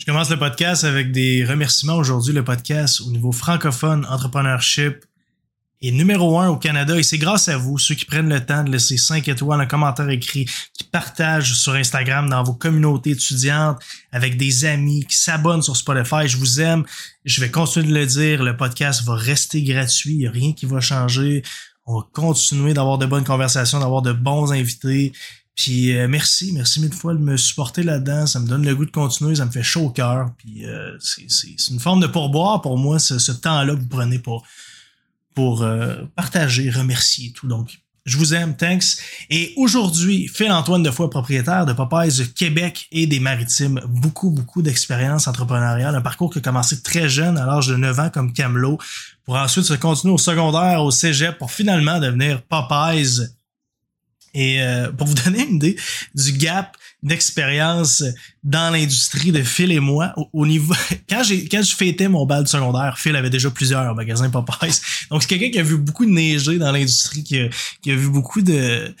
Je commence le podcast avec des remerciements aujourd'hui. Le podcast au niveau francophone, entrepreneurship est numéro un au Canada et c'est grâce à vous, ceux qui prennent le temps de laisser 5 étoiles, un commentaire écrit, qui partagent sur Instagram dans vos communautés étudiantes, avec des amis, qui s'abonnent sur Spotify. Je vous aime. Je vais continuer de le dire. Le podcast va rester gratuit. Il n'y a rien qui va changer. On va continuer d'avoir de bonnes conversations, d'avoir de bons invités. Puis euh, merci, merci mille fois de me supporter là-dedans. Ça me donne le goût de continuer, ça me fait chaud au cœur. Puis euh, c'est une forme de pourboire pour moi, ce, temps-là que vous prenez pour, pour euh, partager, remercier tout. Donc, je vous aime, thanks. Et aujourd'hui, Phil-Antoine Defoy, propriétaire de Popeyes Québec et des Maritimes. Beaucoup, beaucoup d'expérience entrepreneuriale. Un parcours qui a commencé très jeune, à l'âge de 9 ans, comme Camelot, pour ensuite se continuer au secondaire, au cégep, pour finalement devenir Popeyes et euh, pour vous donner une idée du gap d'expérience dans l'industrie de Phil et moi, au, niveau quand j'ai quand je fêtais mon bal du secondaire, Phil avait déjà plusieurs magasins Popeyes. Donc c'est quelqu'un qui a vu beaucoup de neiger dans l'industrie, qui a, qui a vu beaucoup de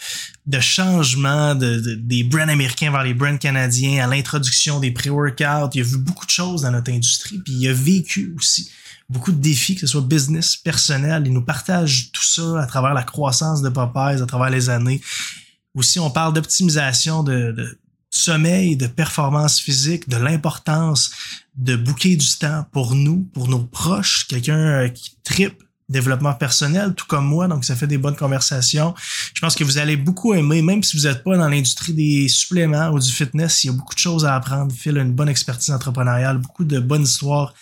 de changements de, des brands américains vers les brands canadiens, à l'introduction des pré-workouts. Il a vu beaucoup de choses dans notre industrie, puis il a vécu aussi beaucoup de défis, que ce soit business, personnel. Il nous partage tout ça à travers la croissance de Popeyes, à travers les années. Aussi, on parle d'optimisation de, de, sommeil, de performance physique, de l'importance de bouquer du temps pour nous, pour nos proches, quelqu'un euh, qui tripe développement personnel, tout comme moi, donc ça fait des bonnes conversations. Je pense que vous allez beaucoup aimer, même si vous n'êtes pas dans l'industrie des suppléments ou du fitness, il y a beaucoup de choses à apprendre. Phil a une bonne expertise entrepreneuriale, beaucoup de bonnes histoires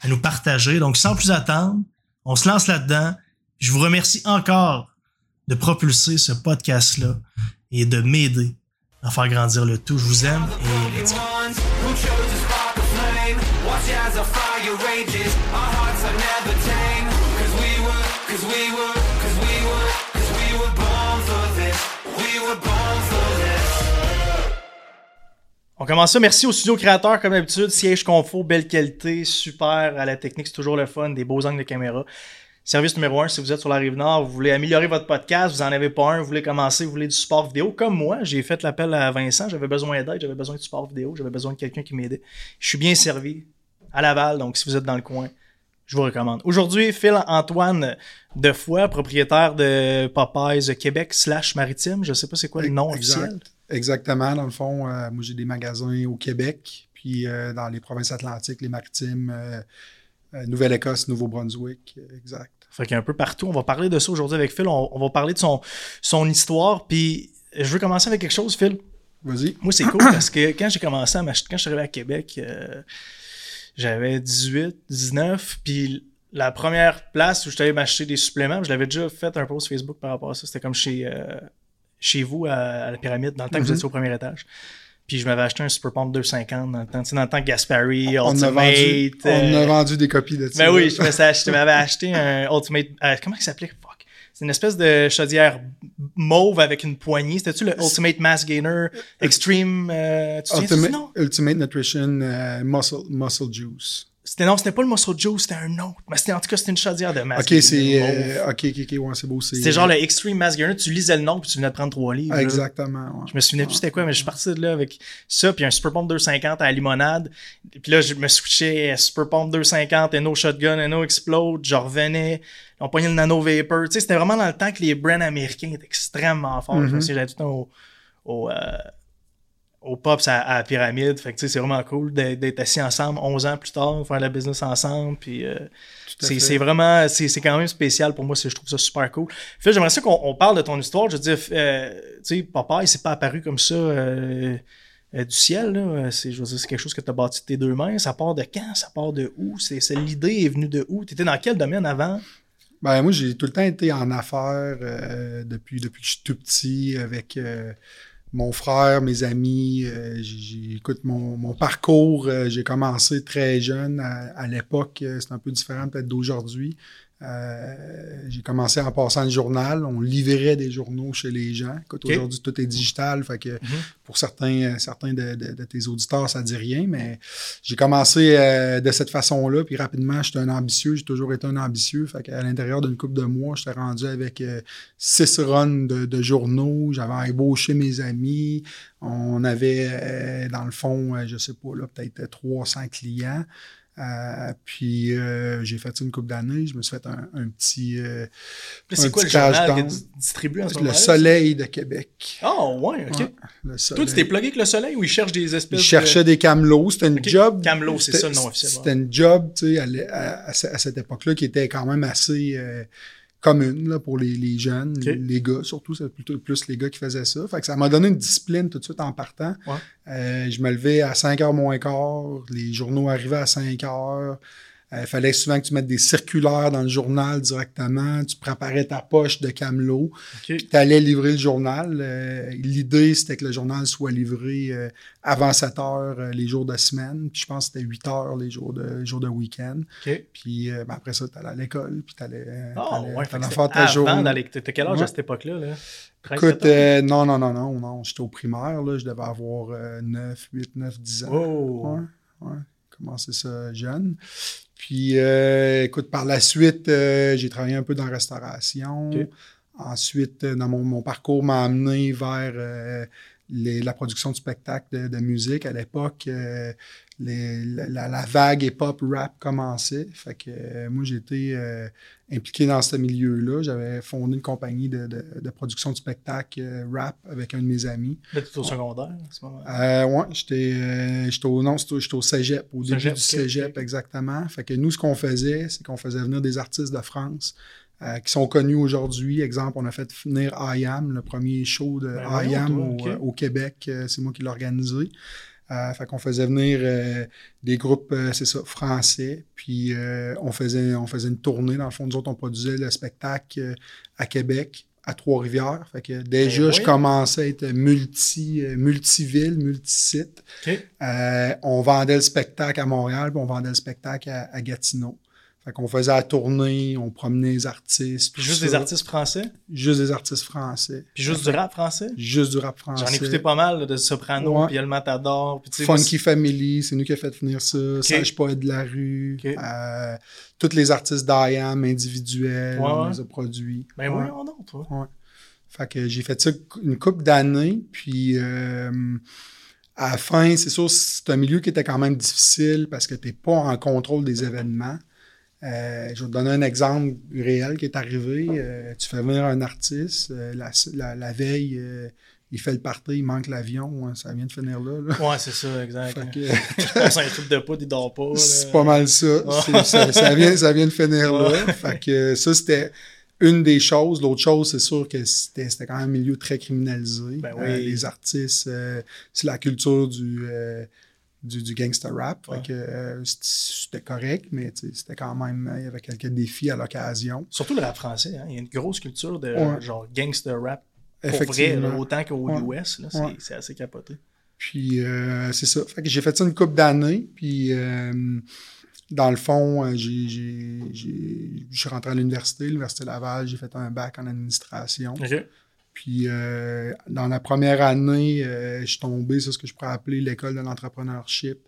à nous partager. Donc, sans plus attendre, on se lance là-dedans. Je vous remercie encore de propulser ce podcast-là et de m'aider à faire grandir le tout. Je vous aime. On commence ça. Merci au studio créateur, comme d'habitude. Siège confort, belle qualité, super à la technique, c'est toujours le fun, des beaux angles de caméra. Service numéro un, si vous êtes sur la rive nord, vous voulez améliorer votre podcast, vous en avez pas un, vous voulez commencer, vous voulez du support vidéo, comme moi, j'ai fait l'appel à Vincent, j'avais besoin d'aide, j'avais besoin de support vidéo, j'avais besoin de quelqu'un qui m'aidait. Je suis bien servi à Laval, donc si vous êtes dans le coin, je vous recommande. Aujourd'hui, Phil-Antoine Defoy, propriétaire de Popeyes Québec slash Maritime, je sais pas c'est quoi le nom officiel. Exactement. Dans le fond, euh, moi, j'ai des magasins au Québec, puis euh, dans les provinces atlantiques, les maritimes, euh, Nouvelle-Écosse, Nouveau-Brunswick, exact. Fait qu'un peu partout. On va parler de ça aujourd'hui avec Phil. On, va parler de son, son histoire. Puis je veux commencer avec quelque chose, Phil. Vas-y. Moi, c'est cool parce que quand j'ai commencé à m'acheter, quand je suis arrivé à Québec, j'avais 18, 19. Puis la première place où je allé m'acheter des suppléments, je l'avais déjà fait un post Facebook par rapport à ça. C'était comme chez chez vous à, la pyramide, dans le temps que vous mhm. étiez au premier étage. Puis je m'avais acheté un Super Pump 250 dans le temps, dans le temps Gaspari, on Ultimate. A vendu, On a euh, vendu des copies de ça. Ben oui, je m'avais acheté un Ultimate. Euh, comment il s'appelait? Fuck. C'est une espèce de chaudière mauve avec une poignée. C'était-tu le Ultimate Mass Gainer Extreme euh, tu Ultimate, Ultimate Nutrition muscle, muscle Juice. C'était non, c'était pas le Muscle Joe, c'était un autre. Mais c'était en tout cas, c'était une chaudière de mass. Ok, c'est. Euh, ok, ok, ok, ouais, c'est beau. C'était genre le Extreme Gainer. Tu lisais le nom puis tu venais de prendre trois livres. exactement. Ouais. Je me souvenais plus c'était quoi, mais je suis parti de là avec ça puis un Super Pump 250 à la limonade. Puis là, je me switchais à Super Pump 250 et No Shotgun et No Explode. Je revenais. On pognait le Nano Vapor. Tu sais, c'était vraiment dans le temps que les brands américains étaient extrêmement forts. Je me mm-hmm. j'avais tout le temps au. au euh, au Pops à, la pyramide. Fait que c'est vraiment cool d'être assis ensemble 11 ans plus tard, faire la business ensemble. Puis euh, c'est vraiment, c'est quand même spécial pour moi. Je trouve ça super cool. Fait j'aimerais ça qu'on parle de ton histoire. Je veux dire, euh, tu sais, papa, il s'est pas apparu comme ça. Euh, du ciel, là. C'est, je veux dire, c'est quelque chose que tu as bâti de tes deux mains. Ça part de quand? Ça part de où? C'est, l'idée est venue de où? Tu étais dans quel domaine avant? Ben, moi, j'ai tout le temps été en affaires depuis, depuis que je suis tout petit avec mon frère, mes amis. Euh, j'écoute mon, mon, parcours. Euh, j'ai commencé très jeune. À, l'époque, euh, c'est un peu différent peut-être d'aujourd'hui. Euh, j'ai commencé en passant le journal. On livrait des journaux chez les gens. Écoute, aujourd'hui, tout est digital. Fait que mhm. pour certains, certains de, de, tes auditeurs, ça dit rien, mais j'ai commencé euh, de cette façon-là. Puis rapidement, j'étais un ambitieux. J'ai toujours été un ambitieux. Fait qu'à l'intérieur d'une couple de mois, j'étais rendu avec euh, six runs de, de journaux. J'avais ébauché mes amis. On avait, euh, dans le fond, euh, je sais pas, là, peut-être 300 clients. Euh, puis euh, j'ai fait ça une couple d'années. Je me suis fait un, un petit. euh, C'est un quoi le petit cash journal que down. tu distribues en ce Le Soleil de Québec. Oh, ouais, ok. Ouais, le Toi, tu t'es plugué avec le soleil ou ils cherchent des espèces Je cherchais des camelots. C'était une job. Camelot, c'est ça le nom officiel. C'était une job, tu sais, à, à cette époque-là, qui était quand même assez euh, commune là, pour les, les jeunes, les, gars, surtout, c'est plutôt plus les gars qui faisaient ça. Fait que ça m'a donné une discipline tout de suite en partant. Ouais. Euh, je me levais à 5h moins quart, les journaux arrivaient à 5h. Il fallait souvent que tu mettes des circulaires dans le journal directement. Tu préparais ta poche de camelot. Tu allais livrer le journal. Euh, L'idée, c'était que le journal soit livré euh, avant 7 heures euh, les jours de semaine. Puis je pense que c'était 8 heures les jours de, les jours de week-end. Puis euh, ben, après ça, tu allais à l'école. Puis tu allais, Oh, ouais, fait que c'était faire ta journée. T'as quel âge Ouais. à cette époque-là? Là? 13, Écoute, 14? euh, non, non, non, non, non. J'étais au primaire. Là. Je devais avoir euh, 9, 8, 9, 10 ans. Oh! Ouais, ouais. Ça jeune. Puis, euh, écoute, par la suite, euh, j'ai travaillé un peu dans la restauration. Ensuite, euh, dans mon, mon parcours m'a amené vers euh, les- la production de spectacles de, de musique. À l'époque, les- la, vague hip-hop rap commençait. Fait que euh, moi, j'étais euh, impliqué dans ce milieu-là. J'avais fondé une compagnie de, de- de production de spectacles euh, rap avec un de mes amis. Là, t'es au secondaire à ce moment Euh, ouais, j'étais au non, j'étais au- cégep, au début Cégep, du cégep exactement. Fait que nous, ce qu'on faisait, c'est qu'on faisait venir des artistes de France qui sont connus aujourd'hui. Exemple, on a fait venir I Am, le premier show de Ben I voyons, Am toi, au, au Québec. C'est moi qui l'ai organisé. Euh, fait qu'on faisait venir euh, des groupes, euh, c'est ça, français. Puis euh, on, faisait, on faisait une tournée. Dans le fond, nous autres, on produisait le spectacle à Québec, à Trois-Rivières. Fait que déjà, Ben je commençais à être multi, euh, multiville, multisite. Euh, on vendait le spectacle à Montréal, puis on vendait le spectacle à, à Gatineau. Fait qu'on faisait la tournée, on promenait les artistes. Puis juste ça. des artistes français? Juste des artistes français. Puis juste du rap français? Juste du rap français. J'en ai écouté pas mal là, de Soprano, puis a le Matador. Puis Funky Family, c'est nous qui a fait venir ça. Sage Poète de la rue. Euh, tous les artistes d'IAM individuels, Ouais, on les a produits. Ben Ouais. oui, non, toi. Fait que j'ai fait ça une couple d'années, puis euh, à la fin, c'est sûr, c'est un milieu qui était quand même difficile parce que tu n'es pas en contrôle des événements. Euh, je vais te donner un exemple réel qui est arrivé. Euh, tu fais venir un artiste, euh, la, la- la veille, euh, il fait le party, il manque l'avion, hein, ça vient de finir là. là. Ouais, c'est ça, exact. Que, Je un truc de poudre, il dort pas. c'est pas mal ça. Ça, ça vient, ça vient de finir là. Fait que ça, c'était une des choses. L'autre chose, c'est sûr que c'était c'était quand même un milieu très criminalisé. Ben oui. Euh, les artistes, euh, c'est la culture du, euh, du, du gangster rap. Fait que euh, c'était- correct, mais c'était quand même, il y avait quelques défis à l'occasion. Surtout le rap français, hein. il y a une grosse culture de Ouais. genre gangster rap. Pour vrai, là, Effectivement. autant qu'au Ouais. US, c'est assez capoté. Puis euh, c'est ça. Fait que j'ai fait ça une couple d'années. Puis euh, dans le fond, euh, je suis rentré à l'université, l'Université Laval, j'ai fait un bac en administration. Puis euh, dans la première année, euh, je suis tombé sur ce que je pourrais appeler l'école de l'entrepreneurship.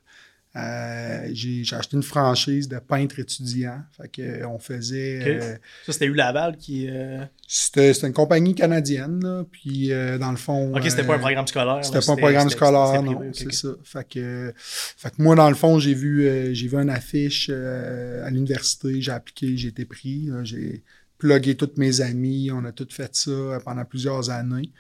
Euh, j'ai, acheté une franchise de peintre étudiant. Fait que on faisait. Ça, c'était eu Laval qui. c'était, c'était une compagnie canadienne, là. Puis dans le fond. Ok, c'était pas un programme scolaire. c'était pas un programme scolaire, non, c'est ça. Fait que, fait que moi, dans le fond, j'ai vu, j'ai vu une affiche à l'université, j'ai appliqué, j'ai été pris. j'ai plugué tous mes amis, on a tout fait ça euh, pendant plusieurs années.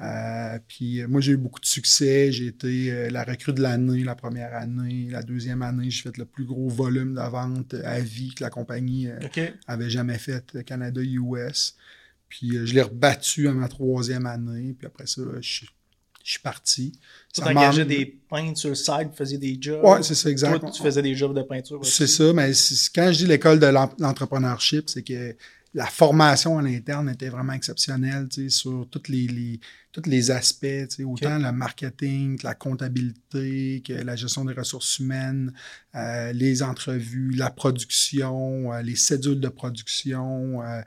Euh, puis euh, moi, j'ai eu beaucoup de succès. J'ai été euh, la recrue de l'année la première année. La deuxième année, j'ai fait le plus gros volume de vente à vie que la compagnie euh, avait jamais fait Canada-US. Puis je l'ai rebattu à ma troisième année. Puis après ça, je suis- je suis parti. Tu Ça engageais m'a- des peintres sur le side, tu faisais des jobs? Ouais, c'est ça, exact. Toi, tu faisais des jobs de peinture. aussi. C'est ça, mais quand je dis l'école de l'en- l'entrepreneurship, c'est que la formation à l'interne était vraiment exceptionnelle tu sais, sur tous les, les- tous les aspects, tu autant le marketing que la comptabilité, que la gestion des ressources humaines, euh, les entrevues, la production, euh, les cédules de production, euh,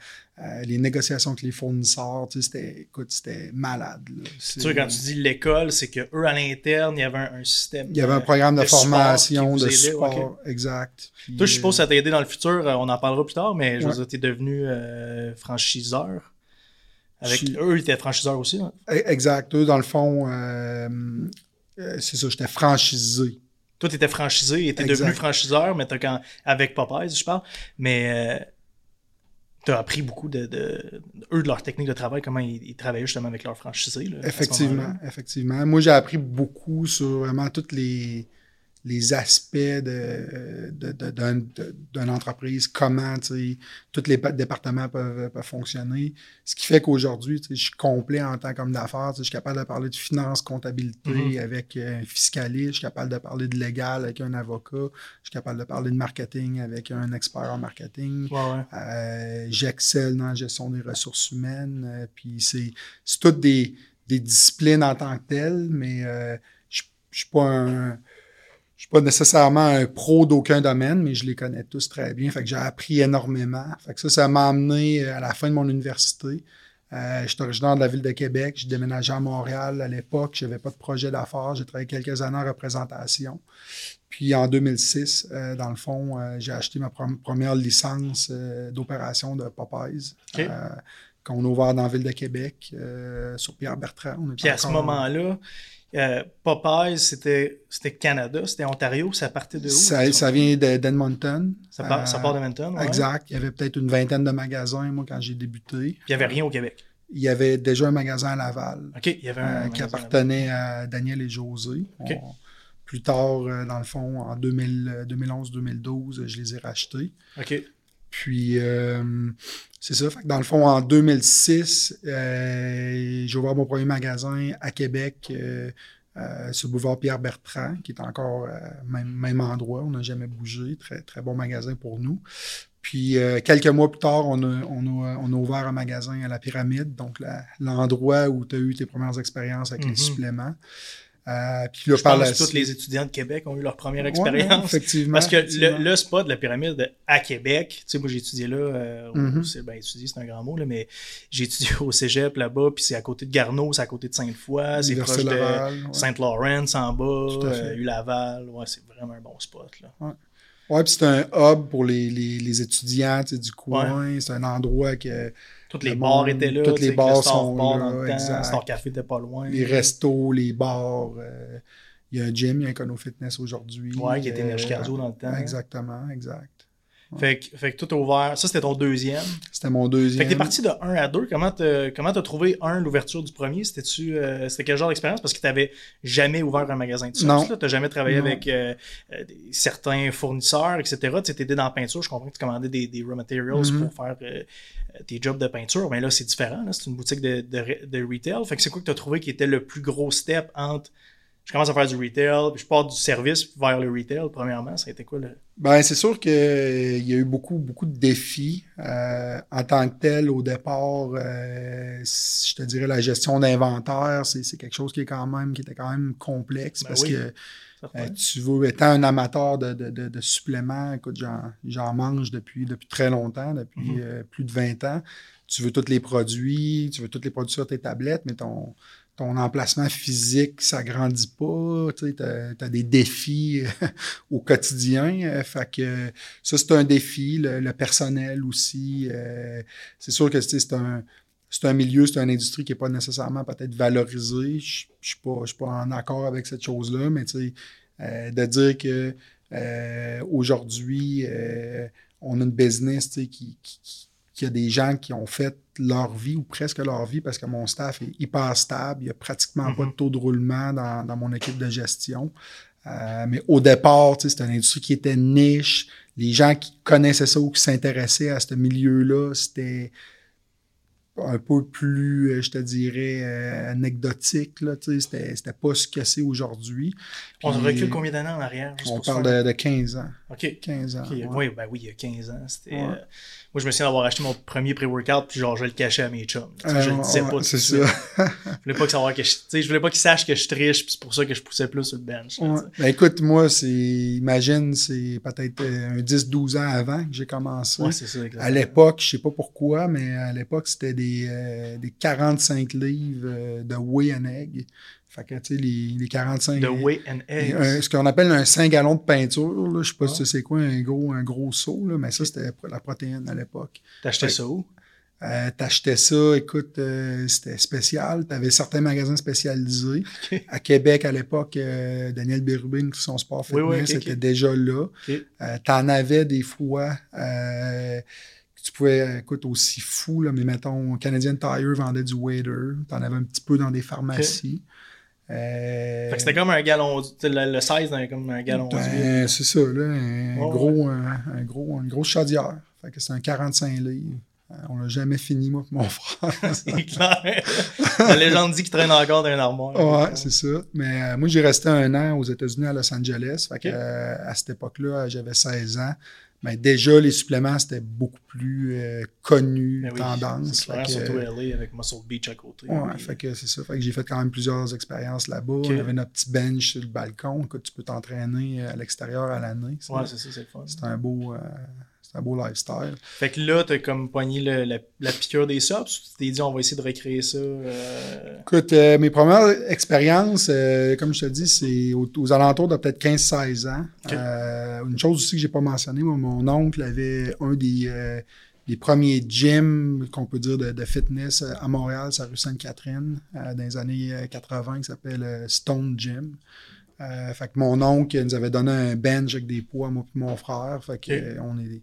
les négociations avec les fournisseurs. tu C'était, écoute, c'était malade. C'est sûr, quand tu dis l'école, c'est qu'eux, à l'interne, il y avait un, un système. Il y avait un programme de, formation, de support, exact. Puis, Toi, je suppose que ça t'a aidé dans le futur. On en parlera plus tard, mais je veux Ouais. dire, t'es devenu franchiseur. Avec, Je- eux, ils étaient franchiseurs aussi. hein? E- Exact. Eux, dans le fond, euh, euh, c'est ça, j'étais franchisé. Toi, tu étais franchisé, et Exact. devenu franchiseur, mais t'as quand, avec Popeyes, je parle. Mais euh, t'as appris beaucoup de, de, eux, de leur technique de travail, comment ils, ils travaillaient justement avec leurs franchisés. là, Effectivement, effectivement. Moi, j'ai appris beaucoup sur vraiment tous les, les aspects de, de, de- d'un- de- d'une entreprise, comment tous les pa- départements peuvent, peuvent fonctionner. Ce qui fait qu'aujourd'hui, je suis complet en tant qu'homme d'affaires. Je suis capable de parler de finance, comptabilité Mhm. avec euh, un fiscaliste. Je suis capable de parler de légal avec un avocat. Je suis capable de parler de marketing avec un expert en marketing. Ouais, ouais. Euh, J'excelle dans la gestion des ressources humaines. euh, puis c'est toutes des, des disciplines en tant que telles, mais euh, je je suis pas un. Je suis pas nécessairement un pro d'aucun domaine, mais je les connais tous très bien. Fait que j'ai appris énormément. Fait que ça, ça m'a amené à la fin de mon université. Euh, je suis originaire de la ville de Québec. Je déménageais à Montréal à l'époque. Je n'avais pas de projet d'affaires. J'ai travaillé quelques années en représentation. Puis en 2006, euh, dans le fond, euh, j'ai acheté ma première licence euh, d'opération de Popeyes. Euh, qu'on a ouvert dans la ville de Québec, euh, sur Pierre Bertrand. On est Puis à ce moment-là, euh, Popeyes, c'était c'était Canada, c'était Ontario, ça partait de où? Ça, ça? vient de- d'Edmonton. Ça part, ça Euh, part de Menton, ouais. Exact. Il y avait peut-être une vingtaine de magasins, moi, quand j'ai débuté. Puis il n'y avait rien au Québec. Il y avait déjà un magasin à Laval OK, il y avait un. euh, qui appartenait à Daniel et José. OK. On- plus tard, euh, dans le fond, en 2000, euh, 2011-2012, je les ai rachetés. OK. Puis, euh, c'est ça. Fait que dans le fond, en 2006, euh, j'ai ouvert mon premier magasin à Québec, euh, sur le boulevard Pierre-Bertrand, qui est encore euh, même, même endroit. On n'a jamais bougé. Très, très bon magasin pour nous. Puis, quelques mois plus tard, on a, on a- on a ouvert un magasin à la Pyramide, donc l'endroit où tu as eu tes premières expériences avec les suppléments. Euh, puis là, Je par pense la que tous les étudiants de Québec ont eu leur première Ouais, expérience. effectivement. Parce que effectivement. le, le spot de la pyramide à Québec, tu sais, moi j'ai étudié là, euh, c'est ben, étudié, c'est un grand mot, là, mais j'ai étudié au cégep là-bas, puis c'est à côté de Garneau, c'est à côté de Sainte-Foy, c'est proche de Laval, ouais. Saint-Laurent en bas, euh, U-Laval, ouais, c'est vraiment un bon spot. Là. Ouais, puis c'est un hub pour les, les, les étudiants tu sais, du coin. C'est un endroit que Tous les Le bars étaient là, tous tu les bars sont Bar là, dans le temps. Star Café était pas loin. les restos, les bars, euh, il y a un gym, il y a un Cono Fitness aujourd'hui. Ouais, qui était euh, Énergie Cardio dans le temps. Exactement, exact. Fait que, fait que tout est ouvert. Ça, c'était ton deuxième. C'était mon Fait deuxième. que t'es parti de 1 à 2. Comment t'as comment t'as trouvé, un, l'ouverture du premier? C'était-tu euh, c'était quel genre d'expérience? Parce que t'avais jamais ouvert un magasin de Non. sauce. là. T'as jamais travaillé Non. avec euh, euh, certains fournisseurs, etc. Tu sais, t'étais dans la peinture. Je comprends que tu commandais des, des raw materials Mhm. pour faire euh, euh, tes jobs de peinture. Mais là, c'est différent. C'est une boutique de, de, de retail. Fait que c'est quoi que t'as trouvé qui était le plus gros step entre je commence à faire du retail, puis je pars du service vers le retail, premièrement. Ça a été quoi le. Ben, c'est sûr qu'il y a eu beaucoup, beaucoup de défis. Euh, en tant que tel, au départ, euh, je te dirais la gestion d'inventaire, c'est quelque chose qui est quand même, qui était quand même complexe Ben parce oui. que? Euh, tu veux, étant un amateur de, de, de, de suppléments, écoute, j'en, mange depuis, depuis très longtemps, depuis Mhm. euh, plus de 20 ans. Tu veux tous les produits, tu veux tous les produits sur tes tablettes, mais ton, ton emplacement physique, ça grandit pas. Tu as, des défis euh, au quotidien. euh, fait que ça, c'est un défi. Le, personnel aussi. euh, c'est sûr que c'est un c'est un milieu, c'est une industrie qui n'est pas nécessairement peut-être valorisée. Je ne suis pas, pas en accord avec cette chose-là, mais euh, de dire que aujourd'hui, on a une business qui, qui- qui a des gens qui ont fait leur vie ou presque leur vie parce que mon staff est hyper stable. Il n'y a pratiquement pas de Mhm. taux de roulement dans, dans mon équipe de gestion. Euh, mais au départ, c'était une industrie qui était niche. Les gens qui connaissaient ça ou qui s'intéressaient à ce milieu-là, c'était un peu plus, euh, je te dirais, euh, anecdotique. C'était, pas ce que c'est aujourd'hui. On recule combien d'années en arrière? On parle de, de 15 ans. OK. 15 ans. Ouais. Oui, ben oui, il y a 15 ans. C'était, Ouais. euh, moi, je me souviens d'avoir acheté mon premier pré-workout, puis genre, je le cachais à mes chums. Je le disais pas tout ça. Je voulais pas que savoir que je, je voulais pas qu'ils sachent que je triche, puis c'est pour ça que je poussais plus sur le bench. Ouais. Ben, écoute, moi, c'est, imagine, c'est peut-être euh, un 10-12 ans avant que j'ai commencé. Ouais, c'est ça, exactement. À l'époque, je sais pas pourquoi, mais à l'époque, c'était des, euh, des 45 livres euh, de whey and egg. Fait que, tu sais, les, les 45... The Way and Eggs. un- ce qu'on appelle un 5 gallons de peinture, là, je sais pas Ouais. si c'est quoi, un gros, un gros seau, là, mais ça, c'était la protéine à l'époque. Ouais. ça où? Euh, T'achetais ça, écoute, euh, c'était spécial. Tu avais certains magasins spécialisés. À Québec, à l'époque, euh, Daniel Bérubin, son sport fitness, oui, était déjà là. T'en avais des fois. que tu pouvais, écoute, aussi fou, là, mais mettons, Canadian Tire vendait du wader. T'en avais un petit peu dans des pharmacies. Euh, Fait que c'était comme un gallon, le, le size d'un comme un gallon ben, c'est ça, là, un, Ouais, gros, un, un gros, une grosse chaudière. Fait que c'est un 45 livres. Euh, On l'a jamais fini, moi et mon frère. C'est clair. La légende dit qu'il traîne encore dans un armoire. ouais, c'est ça. Mais euh, moi, j'ai resté un an aux États-Unis, à Los Angeles. Fait que, euh, à cette époque-là, j'avais 16 ans. Mais déjà, les suppléments, c'était beaucoup plus euh, connu, oui, tendance. c'est clair, Fait que, surtout LA avec Muscle Beach à côté. Ouais, Puis, fait que c'est ça. Fait que j'ai fait quand même plusieurs expériences là-bas. Ok. On avait notre petit bench sur le balcon. Écoute, tu peux t'entraîner à l'extérieur à l'année. Ouais, c'est ça, c'est le fun. c'est un beau, un beau lifestyle. Fait que là, t'as comme poigné le- la, la piqûre des sops. Tu t'es dit, on va essayer de recréer ça. euh, Écoute, euh, mes premières expériences, euh, comme je te dis, c'est aux, aux alentours de peut-être 15-16 ans. Une chose aussi que j'ai pas mentionné, moi, mon oncle avait un des, des premiers gyms qu'on peut dire de, de fitness à Montréal, sur la rue Sainte-Catherine, dans les années euh, 80, qui s'appelle Stone Gym. Euh, fait que mon oncle nous avait donné un bench avec des poids, moi et mon frère. Fait que euh, on est,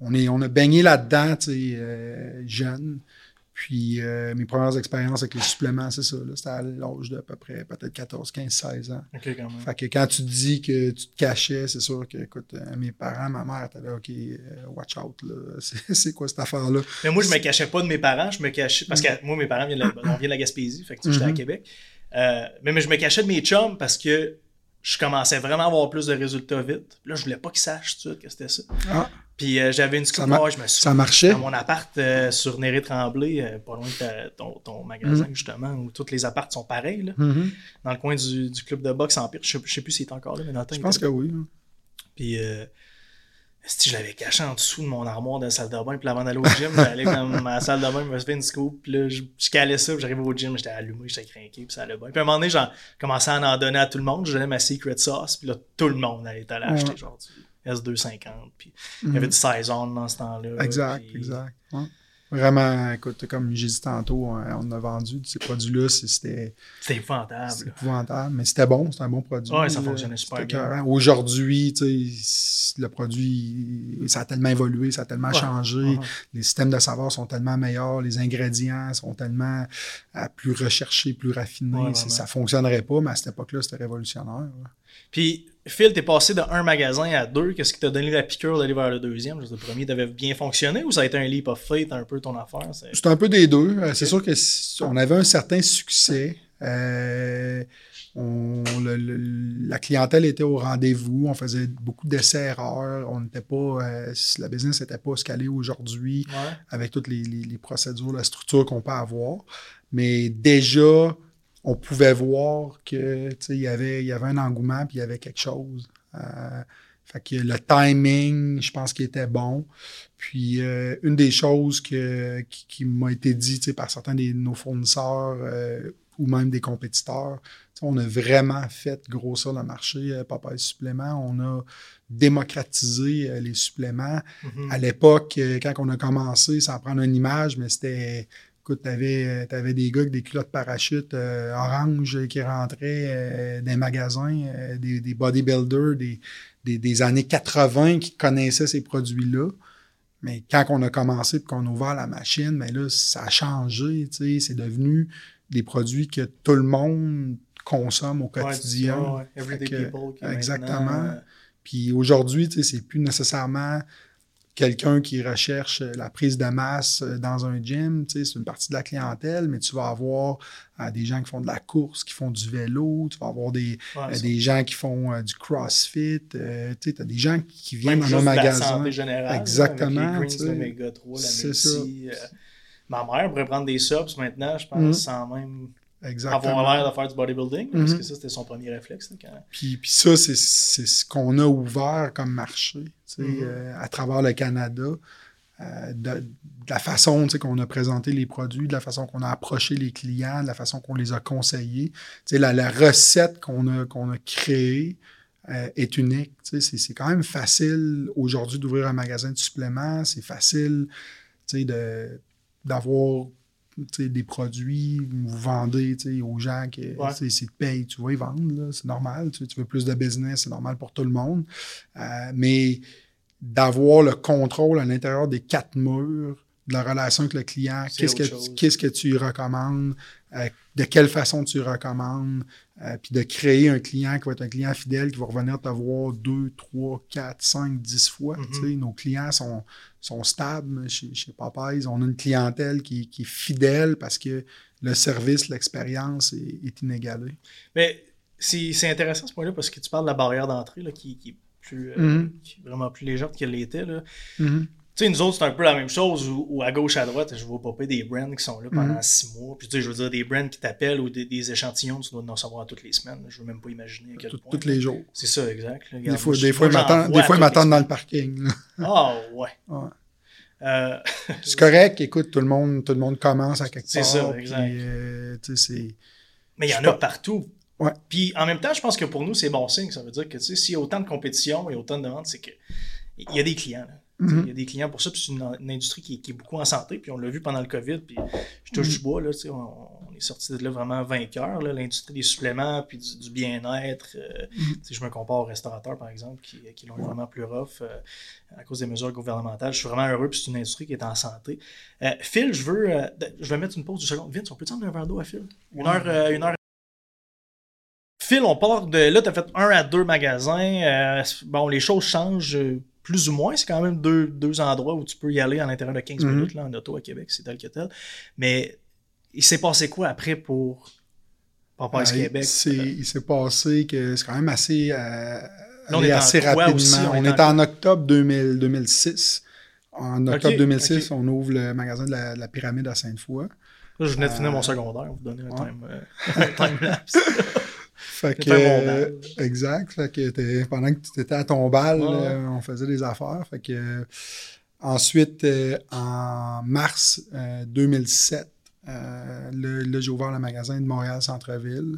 on est, on a baigné là-dedans, tu sais, euh, jeune. Puis euh, mes premières expériences avec les suppléments, c'est ça. C'était à l'âge de à peu près peut-être 14, 15, 16 ans. Quand même. Fait que quand tu dis que tu te cachais, c'est sûr que, écoute, mes parents, ma mère étaient là, OK, watch out, là. C'est, quoi cette affaire-là? Mais moi, je me cachais pas de mes parents. Je me cachais. Parce que moi, mes parents viennent de la, on vient de la Gaspésie. Fait que j'étais à Mhm. Québec. Euh, mais, mais je me cachais de mes chums parce que je commençais vraiment à avoir plus de résultats vite. Puis là, je voulais pas qu'ils sachent tout de suite que c'était ça. Ah, Puis euh, j'avais une ouais, je me suis ça marchait? dans mon appart euh, sur Néré Tremblay, euh, pas loin de ta- ton, ton magasin, Mhm. justement, où tous les apparts sont pareils, là, Mhm. dans le coin du, du club de boxe Empire. Je je sais plus s'il est encore là, mais dans le temps, Je pense était que oui. Puis, euh, si je l'avais caché en dessous de mon armoire de la salle de bain, puis avant d'aller au gym, j'allais dans ma salle de bain, je me faisais une scoop, puis là, je, je calais ça, puis j'arrivais au gym, j'étais allumé, j'étais craqué, puis ça allait bien. Puis à un moment donné, j'en commençais à en donner à tout le monde, je donnais ma secret sauce, puis là, tout le monde allait allé acheter Ouais. genre du S250, puis il y avait Mhm. du Saison dans ce temps-là. Exact, puis- exact. Ouais. Vraiment, écoute, comme j'ai dit tantôt, on a vendu ces produits-là, c'était C'était épouvantable. épouvantable, mais c'était bon, c'était un bon produit. Ouais, ça fonctionnait super C'était bien. Aujourd'hui, tu sais, le produit, ça a tellement évolué, ça a tellement Ouais. changé. Les systèmes de saveurs sont tellement meilleurs, les ingrédients sont tellement euh, plus recherchés, plus raffinés. Ouais, ça fonctionnerait pas, mais à cette époque-là, c'était révolutionnaire. Puis, Phil, t'es passé de un magasin à deux. Qu'est-ce qui t'a donné la piqûre d'aller vers le deuxième? Le premier t'avait bien fonctionné ou ça a été un leap of faith un peu ton affaire? C'est- un peu des deux. Euh, C'est sûr que si- on avait un certain succès. Euh, on- le- le- la clientèle était au rendez-vous. On faisait beaucoup d'essais-erreurs. On n'était pas. euh, la business n'était pas scalée aujourd'hui Ouais. avec toutes les, les- les procédures, la structure qu'on peut avoir. Mais déjà, on pouvait voir que il y avait, il y avait un engouement puis il y avait quelque chose. Euh, fait que le timing, je pense qu'il était bon. Puis euh, une des choses que, qui, qui m'a été dit par certains de nos fournisseurs euh, ou même des compétiteurs, on a vraiment fait grossir le marché euh, Popeye Supplément. On a démocratisé les suppléments. Mhm. À l'époque, quand on a commencé, ça en prendre une image, mais c'était. Écoute, t'avais avais des gars avec des culottes parachute euh, orange qui rentraient euh, dans les magasins, euh, des, des bodybuilders des, des, des années 80 qui connaissaient ces produits-là. Mais quand on a commencé et qu'on a ouvert la machine, mais là, ça a changé. tu sais, C'est devenu des produits que tout le monde consomme au quotidien. ouais, ouais. Everyday Fait que- people qui exactement. euh, Puis aujourd'hui, tu sais, c'est plus nécessairement quelqu'un qui recherche euh, la prise de masse euh, dans un gym. tu sais, C'est une partie de la clientèle, mais tu vas avoir euh, des gens qui font de la course, qui font du vélo, tu vas avoir des, ouais, euh, des gens qui font euh, du crossfit. tu as des gens qui viennent Même dans un de la magasin. santé générale. Exactement, Là, avec les tu greens, sais. l'oméga 3, la C'est ça. ma mère pourrait prendre des subs maintenant, je pense, Mhm. sans même Exactement. avoir l'air de faire du bodybuilding. Parce Mhm. que ça, c'était son premier réflexe. quand... Puis, puis ça, c'est c'est ce qu'on a ouvert comme marché tu sais, Mhm. euh, à travers le Canada. euh, de, de la façon tu sais, qu'on a présenté les produits, de la façon qu'on a approché les clients, de la façon qu'on les a conseillés. Tu sais, la, la recette qu'on a, qu'on a créée euh, est unique. C'est c'est quand même facile aujourd'hui d'ouvrir un magasin de suppléments. C'est facile d'avoir des produits, vous vendez aux gens qui te payent, tu vas y vendre, c'est normal. Tu, veux plus de business, c'est normal pour tout le monde. Euh, mais d'avoir le contrôle à l'intérieur des quatre murs de la relation avec le client, qu'est-ce que, que tu recommandes, euh, de quelle façon tu recommandes, euh, puis de créer un client qui va être un client fidèle qui va revenir te voir deux, trois, quatre, cinq, dix fois. Mm-hmm. Nos clients sont, sont stables chez, chez Popeyes. On a une clientèle qui, est fidèle parce que le service, l'expérience est, inégalée. Mais c'est intéressant ce point-là parce que tu parles de la barrière d'entrée qui, qui, est plus, euh, mm-hmm. qui est vraiment plus légère qu'elle l'était. Tu sais, nous autres, c'est un peu la même chose où, à gauche, à droite, je vois popper des brands qui sont là pendant mhm. six mois. Puis, tu sais, je veux dire, des brands qui t'appellent ou des, échantillons, tu dois en savoir toutes les semaines. Je veux même pas imaginer à quel point. Tous les jours. C'est ça, exact. des fois, des fois, ils m'attendent dans le parking. Ah, ouais. Euh, c'est correct, écoute, tout le monde, tout le monde commence à quelque part. C'est ça, exact. Euh, Mais il y en a partout. Ouais. Puis en même temps, je pense que pour nous, c'est bon signe. Ça veut dire que s'il y a autant de compétition et autant de demandes, c'est qu'il y a des clients. Là. Mhm. Il y a des clients pour ça, puis c'est une, industrie qui, est beaucoup en santé, puis on l'a vu pendant le COVID, puis je touche du mhm. bois, là, on, est sorti de là vraiment vainqueur, l'industrie des suppléments, puis du, bien-être. Euh, mhm. Si Je me compare aux restaurateurs, par exemple, qui, qui l'ont vraiment plus rough euh, à cause des mesures gouvernementales. Je suis vraiment heureux, puis c'est une industrie qui est en santé. Euh, Phil, je veux, je vais mettre une pause du second. Vince, on peut prendre un verre d'eau à Phil? Une heure, une heure Phil, on part de là, tu as fait un à deux magasins. bon, les choses changent plus ou moins. C'est quand même deux, deux, endroits où tu peux y aller à l'intérieur de 15 mhm. minutes là, en auto à Québec, c'est tel que tel. Mais il s'est passé quoi après pour Popeyes Québec? Il s'est passé que c'est quand même assez, euh, on est assez rapidement. on, est en octobre 2006. En octobre 2006, on ouvre le magasin de la, Pyramide à Sainte-Foy. Je venais de finir mon euh, secondaire, vous donner un, time, euh, un time lapse. Fait que, exact. Fait que pendant que tu étais à ton bal, on faisait des affaires. Fait que, ensuite, euh, en mars 2007, euh, euh, là, j'ai ouvert le magasin de Montréal Centre-Ville.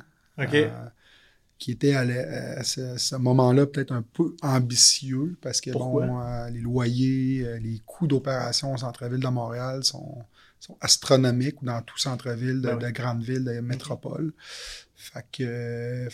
qui était à, ce, moment-là peut-être un peu ambitieux parce que bon, les loyers, les coûts d'opération au centre-ville de Montréal sont, astronomiques ou dans tout centre-ville de, ben grandes villes, de métropole. Fait que,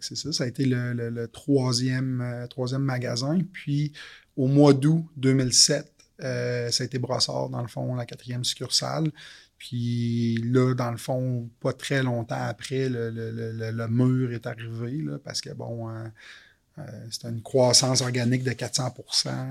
c'est ça. Ça a été le, troisième, euh, troisième magasin. Puis au mois d'août 2007, euh, ça a été Brossard, dans le fond, la quatrième succursale. Puis là, dans le fond, pas très longtemps après, le, mur est arrivé, là, parce que bon, euh, c'était une croissance organique de 400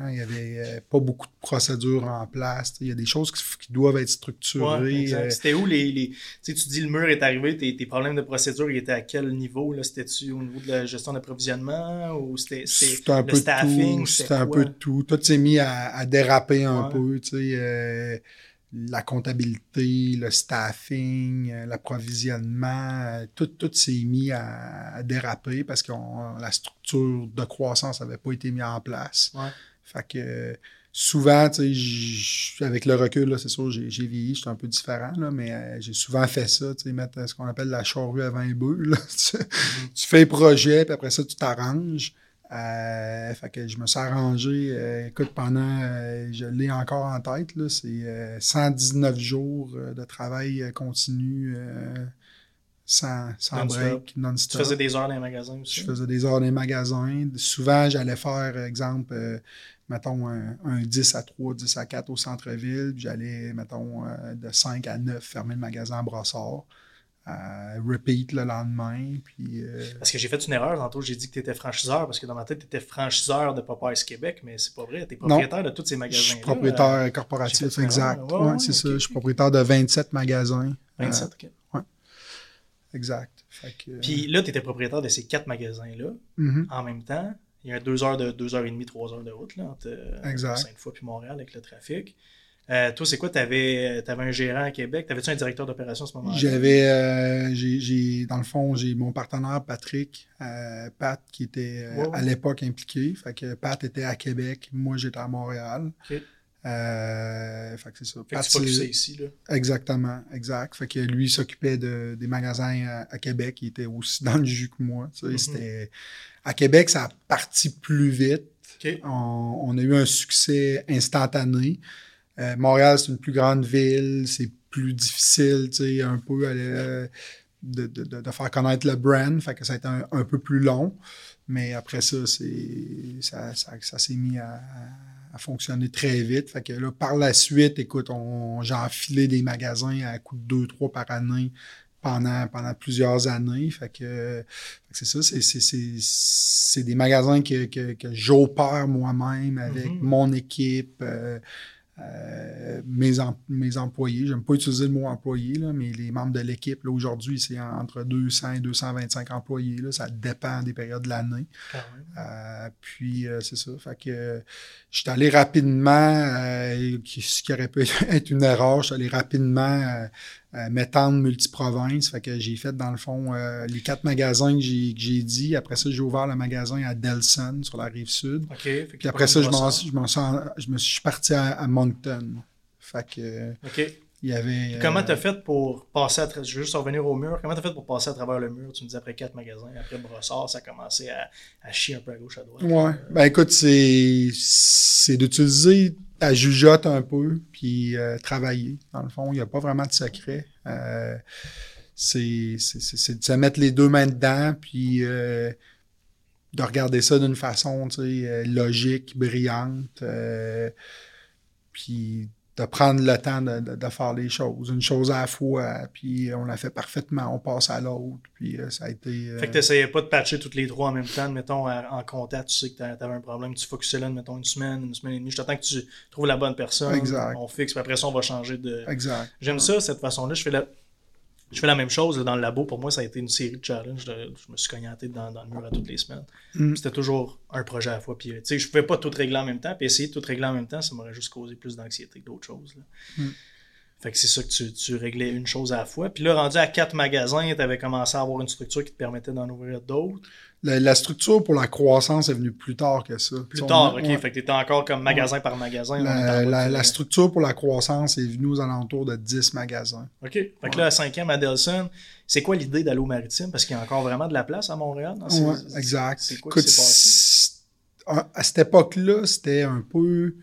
Il n'y avait euh, pas beaucoup de procédures en place. Il y a des choses qui, doivent être structurées. Euh. C'était où les. les tu dis le mur est arrivé, tes, problèmes de procédure étaient à quel niveau C'était-tu au niveau de la gestion d'approvisionnement ou c'était un peu staffing C'était un peu de tout. Tout s'est mis à, déraper un peu. Tu sais, la comptabilité, le staffing, euh, l'approvisionnement, euh, tout, tout s'est mis à, déraper parce que la structure de croissance n'avait pas été mise en place. Fait que souvent, avec le recul, c'est sûr, j'ai vieilli, j'étais un peu différent, là, mais euh, j'ai souvent fait ça, mettre ce qu'on appelle la charrue à 20 bœufs. tu, tu, fais un projet, puis après ça, tu t'arranges. Euh, fait que je me suis arrangé, euh, écoute, pendant, euh, je l'ai encore en tête, c'est 119 jours de travail continu sans, sans break, non-stop. Tu faisais des heures dans les magasins aussi? Je faisais des heures dans les magasins. Souvent, j'allais faire, exemple, mettons, un, 10 à 3, 10 à 4 au centre-ville, puis j'allais, mettons, de 5 à 9 fermer le magasin à Brossard repeat le lendemain. Puis, euh, Parce que j'ai fait une erreur tantôt, j'ai dit que tu étais franchiseur, parce que dans ma tête, tu étais franchiseur de Popeyes Québec, mais c'est pas vrai. Tu es propriétaire de tous ces magasins. Je suis propriétaire euh, corporatif, exact. Ouais, c'est ça. Je suis propriétaire de 27 magasins. 27, euh, OK. Ouais. Exact. Puis là, tu étais propriétaire de ces quatre magasins-là mm-hmm. en même temps. Il y a deux heures de deux heures et demie, trois heures de route là, entre Sainte-Foy puis Montréal avec le trafic. Euh, toi, c'est quoi? Tu avais, un gérant à Québec? T'avais-tu un directeur d'opération à ce moment-là? J'avais, euh, j'ai, dans le fond, j'ai mon partenaire Patrick, euh, Pat, qui était à l'époque impliqué. Fait que Pat était à Québec, moi j'étais à Montréal. OK. fait que c'est ça. Fait Pat, que tu ici, là. Exactement, exact. Fait que lui s'occupait de, des magasins à, Québec. Il était aussi dans le jus que moi. Mm-hmm. c'était... À Québec, ça a parti plus vite. On, on, a eu un succès instantané. Euh, Montréal, c'est une plus grande ville, c'est plus difficile, tu sais, un peu euh, de, de, de, faire connaître le brand, fait que ça a été un, peu plus long. Mais après ça, c'est ça, ça, ça s'est mis à, à, fonctionner très vite. Fait que là, par la suite, écoute, on, j'ai enfilé des magasins à coût de 2 trois par année pendant, pendant plusieurs années. Fait que, c'est ça, c'est, des magasins que, que, que j'opère moi-même avec mm-hmm. mon équipe. Euh, euh, mes, mes employés, j'aime pas utiliser le mot employé, là, mais les membres de l'équipe, aujourd'hui, c'est entre 200 et 225 employés. Là, ça dépend des périodes de l'année. Euh, puis, euh, c'est ça. Fait que je suis allé rapidement, ce qui aurait pu être une erreur, je suis allé rapidement euh, m'étendre multiprovince. Fait que j'ai fait, dans le fond, euh, les quatre magasins que j'ai, dit. Après ça, j'ai ouvert le magasin à Delson, sur la rive sud. Puis après ça, je, je, me suis parti à, Moncton. Fait que. Il y avait, comment tu as fait pour passer à je juste revenir au mur, comment tu as fait pour passer à travers le mur? Tu me dis après quatre magasins, après Brossard, ça a commencé à, à chier un peu à gauche à droite. Ouais. Ben écoute, c'est, c'est d'utiliser à jugeote un peu, puis euh, travailler. Dans le fond, il n'y a pas vraiment de secret. Euh, c'est de se mettre les deux mains dedans, puis euh, de regarder ça d'une façon logique, brillante, puis de prendre le temps de, faire les choses, une chose à la fois, puis on l'a fait parfaitement, on passe à l'autre, puis euh, ça a été... Euh, fait que tu n'essayais pas de patcher toutes les trois en même temps, mettons, en contact, tu sais que tu avais un problème, tu focusais là, mettons, une semaine, une semaine et demie, je t'attends que tu trouves la bonne personne, exact. on fixe, puis après ça, on va changer de... Exact. J'aime ça, cette façon-là, je fais la je fais la même chose dans le labo. Pour moi, ça a été une série de challenges. je me suis cognaté dans, dans, le mur à toutes les semaines. Mm. C'était toujours un projet à la fois. Puis, euh, je ne pouvais pas tout régler en même temps. Puis essayer de tout régler en même temps, ça m'aurait juste causé plus d'anxiété que d'autres choses. Mm. Fait que c'est ça que tu, tu, réglais une chose à la fois. Puis là, rendu à quatre magasins, tu avais commencé à avoir une structure qui te permettait d'en ouvrir d'autres. La, structure pour la croissance est venue plus tard que ça. Plus tard, ok. Fait que tu étais encore comme magasin par magasin. La, structure pour la croissance est venue aux alentours de 10 magasins. OK. Fait que là, à 5e à Delson, c'est quoi l'idée d'aller au maritime? Parce qu'il y a encore vraiment de la place à Montréal. Oui, exact. C'est quoi qui s'est passé? À cette époque-là, c'était un peu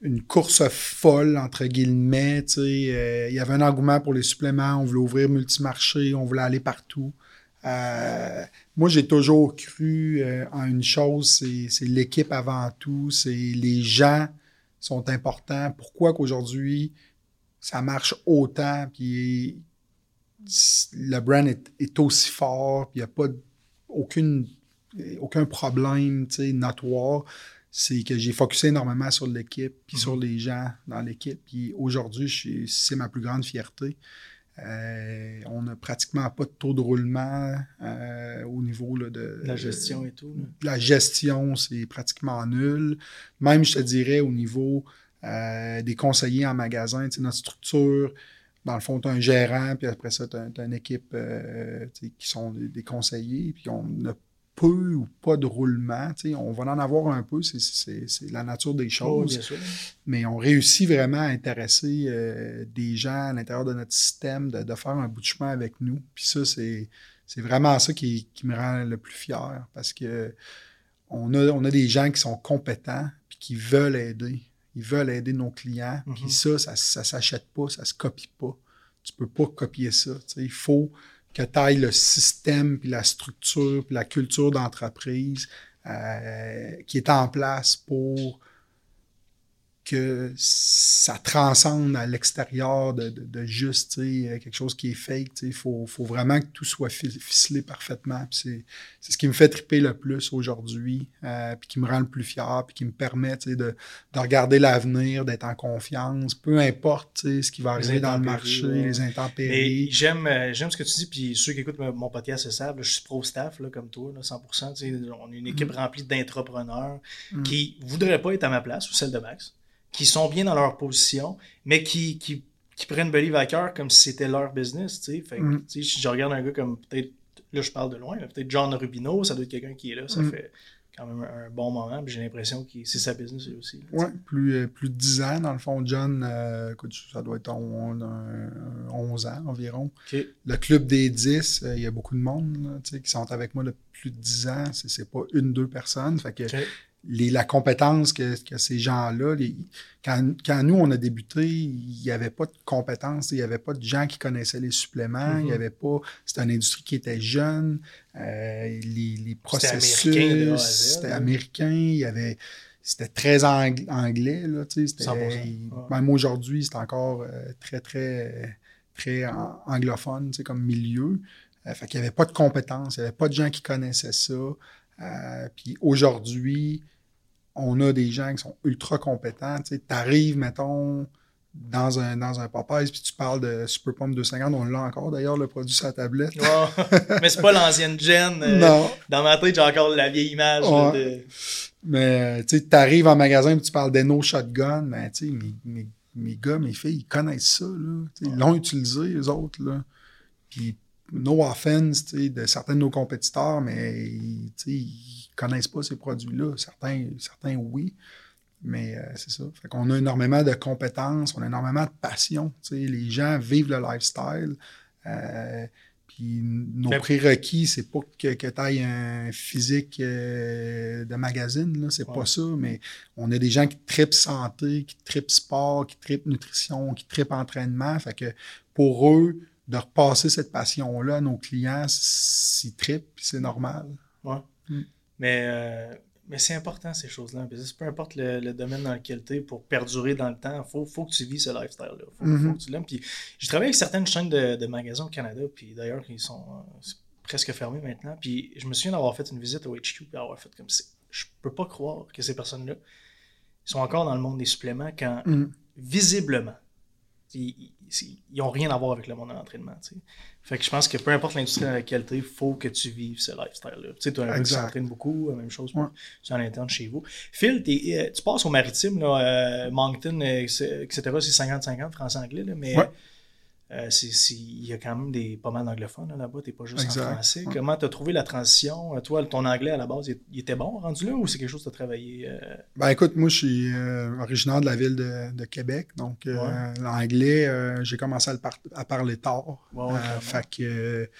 une course folle, entre guillemets. Euh, il y avait un engouement pour les suppléments, on voulait ouvrir multimarché, on voulait aller partout. Euh, moi, j'ai toujours cru euh, en une chose, c'est l'équipe avant tout, c'est les gens sont importants. Pourquoi qu'aujourd'hui, ça marche autant, puis le brand est, aussi fort, puis il n'y a pas aucune, aucun problème notoire c'est que j'ai focusé énormément sur l'équipe, puis sur mhm. les gens dans l'équipe. Puis aujourd'hui, c'est ma plus grande fierté. Euh, on n'a pratiquement pas de taux de roulement euh, au niveau de la gestion et tout. La gestion, c'est pratiquement nul. Même, je te dirais, au niveau euh, des conseillers en magasin, notre structure, dans le fond, tu as un gérant, puis après ça, tu as, une équipe qui sont des, conseillers, puis on n'a peu ou pas de roulement. On va en avoir un peu, c'est la nature des oh, choses. mais on réussit vraiment à intéresser euh, des gens à l'intérieur de notre système, de, faire un bout de chemin avec nous. Puis ça, c'est vraiment ça qui, me rend le plus fier parce que on a, on a des gens qui sont compétents puis qui veulent aider. Ils veulent aider nos clients. Puis mm-hmm. ça, ça ne s'achète pas, ça se copie pas. Tu peux pas copier ça. Il faut que taille le système, puis la structure, puis la culture d'entreprise euh, qui est en place pour que ça transcende à l'extérieur de, de, juste quelque chose qui est fake. Il faut, faut, vraiment que tout soit ficelé parfaitement. C'est ce qui me fait triper le plus aujourd'hui, euh, puis qui me rend le plus fier, puis qui me permet de, de regarder l'avenir, d'être en confiance, peu importe ce qui va arriver dans le marché, les intempéries. J'aime euh, j'aime ce que tu dis, puis ceux qui écoutent mon podcast le savent, je suis pro-staff comme toi, là, 100%. On est une équipe mm. remplie d'entrepreneurs mm. qui ne voudraient pas être à ma place ou celle de Max qui sont bien dans leur position, mais qui, qui, qui prennent Believe à cœur comme si c'était leur business. Fait, mm. si je regarde un gars comme peut-être, là je parle de loin, peut-être John Rubino, ça doit être quelqu'un qui est là, ça mm. fait quand même un, bon moment, j'ai l'impression que c'est sa business lui aussi. Oui, plus, euh, plus de 10 ans, dans le fond, John, euh, écoute, ça doit être 11 ans environ. Le club des 10, euh, il y a beaucoup de monde qui sont avec moi depuis plus de 10 ans, c'est pas une, deux personnes. Fait que les, la compétence que, que ces gens-là, quand, quand, nous, on a débuté, il n'y avait pas de compétences, il n'y avait pas de gens qui connaissaient les suppléments, il n'y mm-hmm. avait pas, c'était une industrie qui était jeune, euh, les, les, processus, c'était américain, il y avait, c'était très anglais, là, tu sais, même aujourd'hui, c'est encore euh, très, très, très anglophone, tu sais, comme milieu. Euh, fait qu'il n'y avait pas de compétences, il n'y avait pas de gens qui connaissaient ça. Euh, puis aujourd'hui, on a des gens qui sont ultra compétents. Tu arrives, mettons, dans un, dans un Popeyes, puis tu parles de Super Pump 250, on l'a encore d'ailleurs, le produit sur la tablette. mais c'est pas l'ancienne gen. Euh, non. Dans ma tête, j'ai encore la vieille image. Mais tu arrives en magasin et tu parles d'Eno Shotgun, mais tu sais, mes, mes, gars, mes filles, ils connaissent ça. Là, ils l'ont utilisé, les autres. Là. Puis no offense de certains de nos compétiteurs, mais ils connaissent pas ces produits-là. Certains, certains, oui. Mais euh, c'est ça. Fait qu'on a énormément de compétences, on a énormément de passion. Les gens vivent le lifestyle. Euh, puis nos prérequis, c'est pas que, que tu ailles un physique euh, de magazine, là, c'est pas ça, mais on a des gens qui tripent santé, qui tripent sport, qui tripent nutrition, qui tripent entraînement. Fait que pour eux, de repasser cette passion-là à nos clients, s'ils tripent, c'est normal. Mm. Mais, euh, mais c'est important, ces choses-là. Peu importe le, domaine dans lequel tu es, pour perdurer dans le temps, il faut, faut, que tu vis ce lifestyle-là. Il faut, mm-hmm. que tu l'aimes. Puis, je travaille avec certaines chaînes de, magasins au Canada, puis d'ailleurs, ils sont euh, presque fermés maintenant. Puis, je me souviens d'avoir fait une visite au HQ, puis avoir fait comme ça. Je peux pas croire que ces personnes-là sont encore dans le monde des suppléments quand, mm. visiblement, ils n'ont rien à voir avec le monde de l'entraînement. Fait que je pense que peu importe l'industrie dans laquelle tu es, il faut que tu vives ce lifestyle-là. Tu sais, tu as un qui beaucoup, la même chose, ouais. c'est en interne chez vous. Phil, euh, tu passes au maritime, là, euh, Moncton, euh, etc., c'est 50-50, français-anglais, mais euh, il y a quand même des, pas mal d'anglophones là-bas, tu n'es pas juste en français. Comment tu as trouvé la transition? Euh, toi, ton anglais à la base, il, était bon rendu là ou c'est quelque chose que tu as travaillé? Euh? Ben écoute, moi je suis originaire de la ville de, Québec, donc l'anglais, j'ai commencé à, parler tard. fait que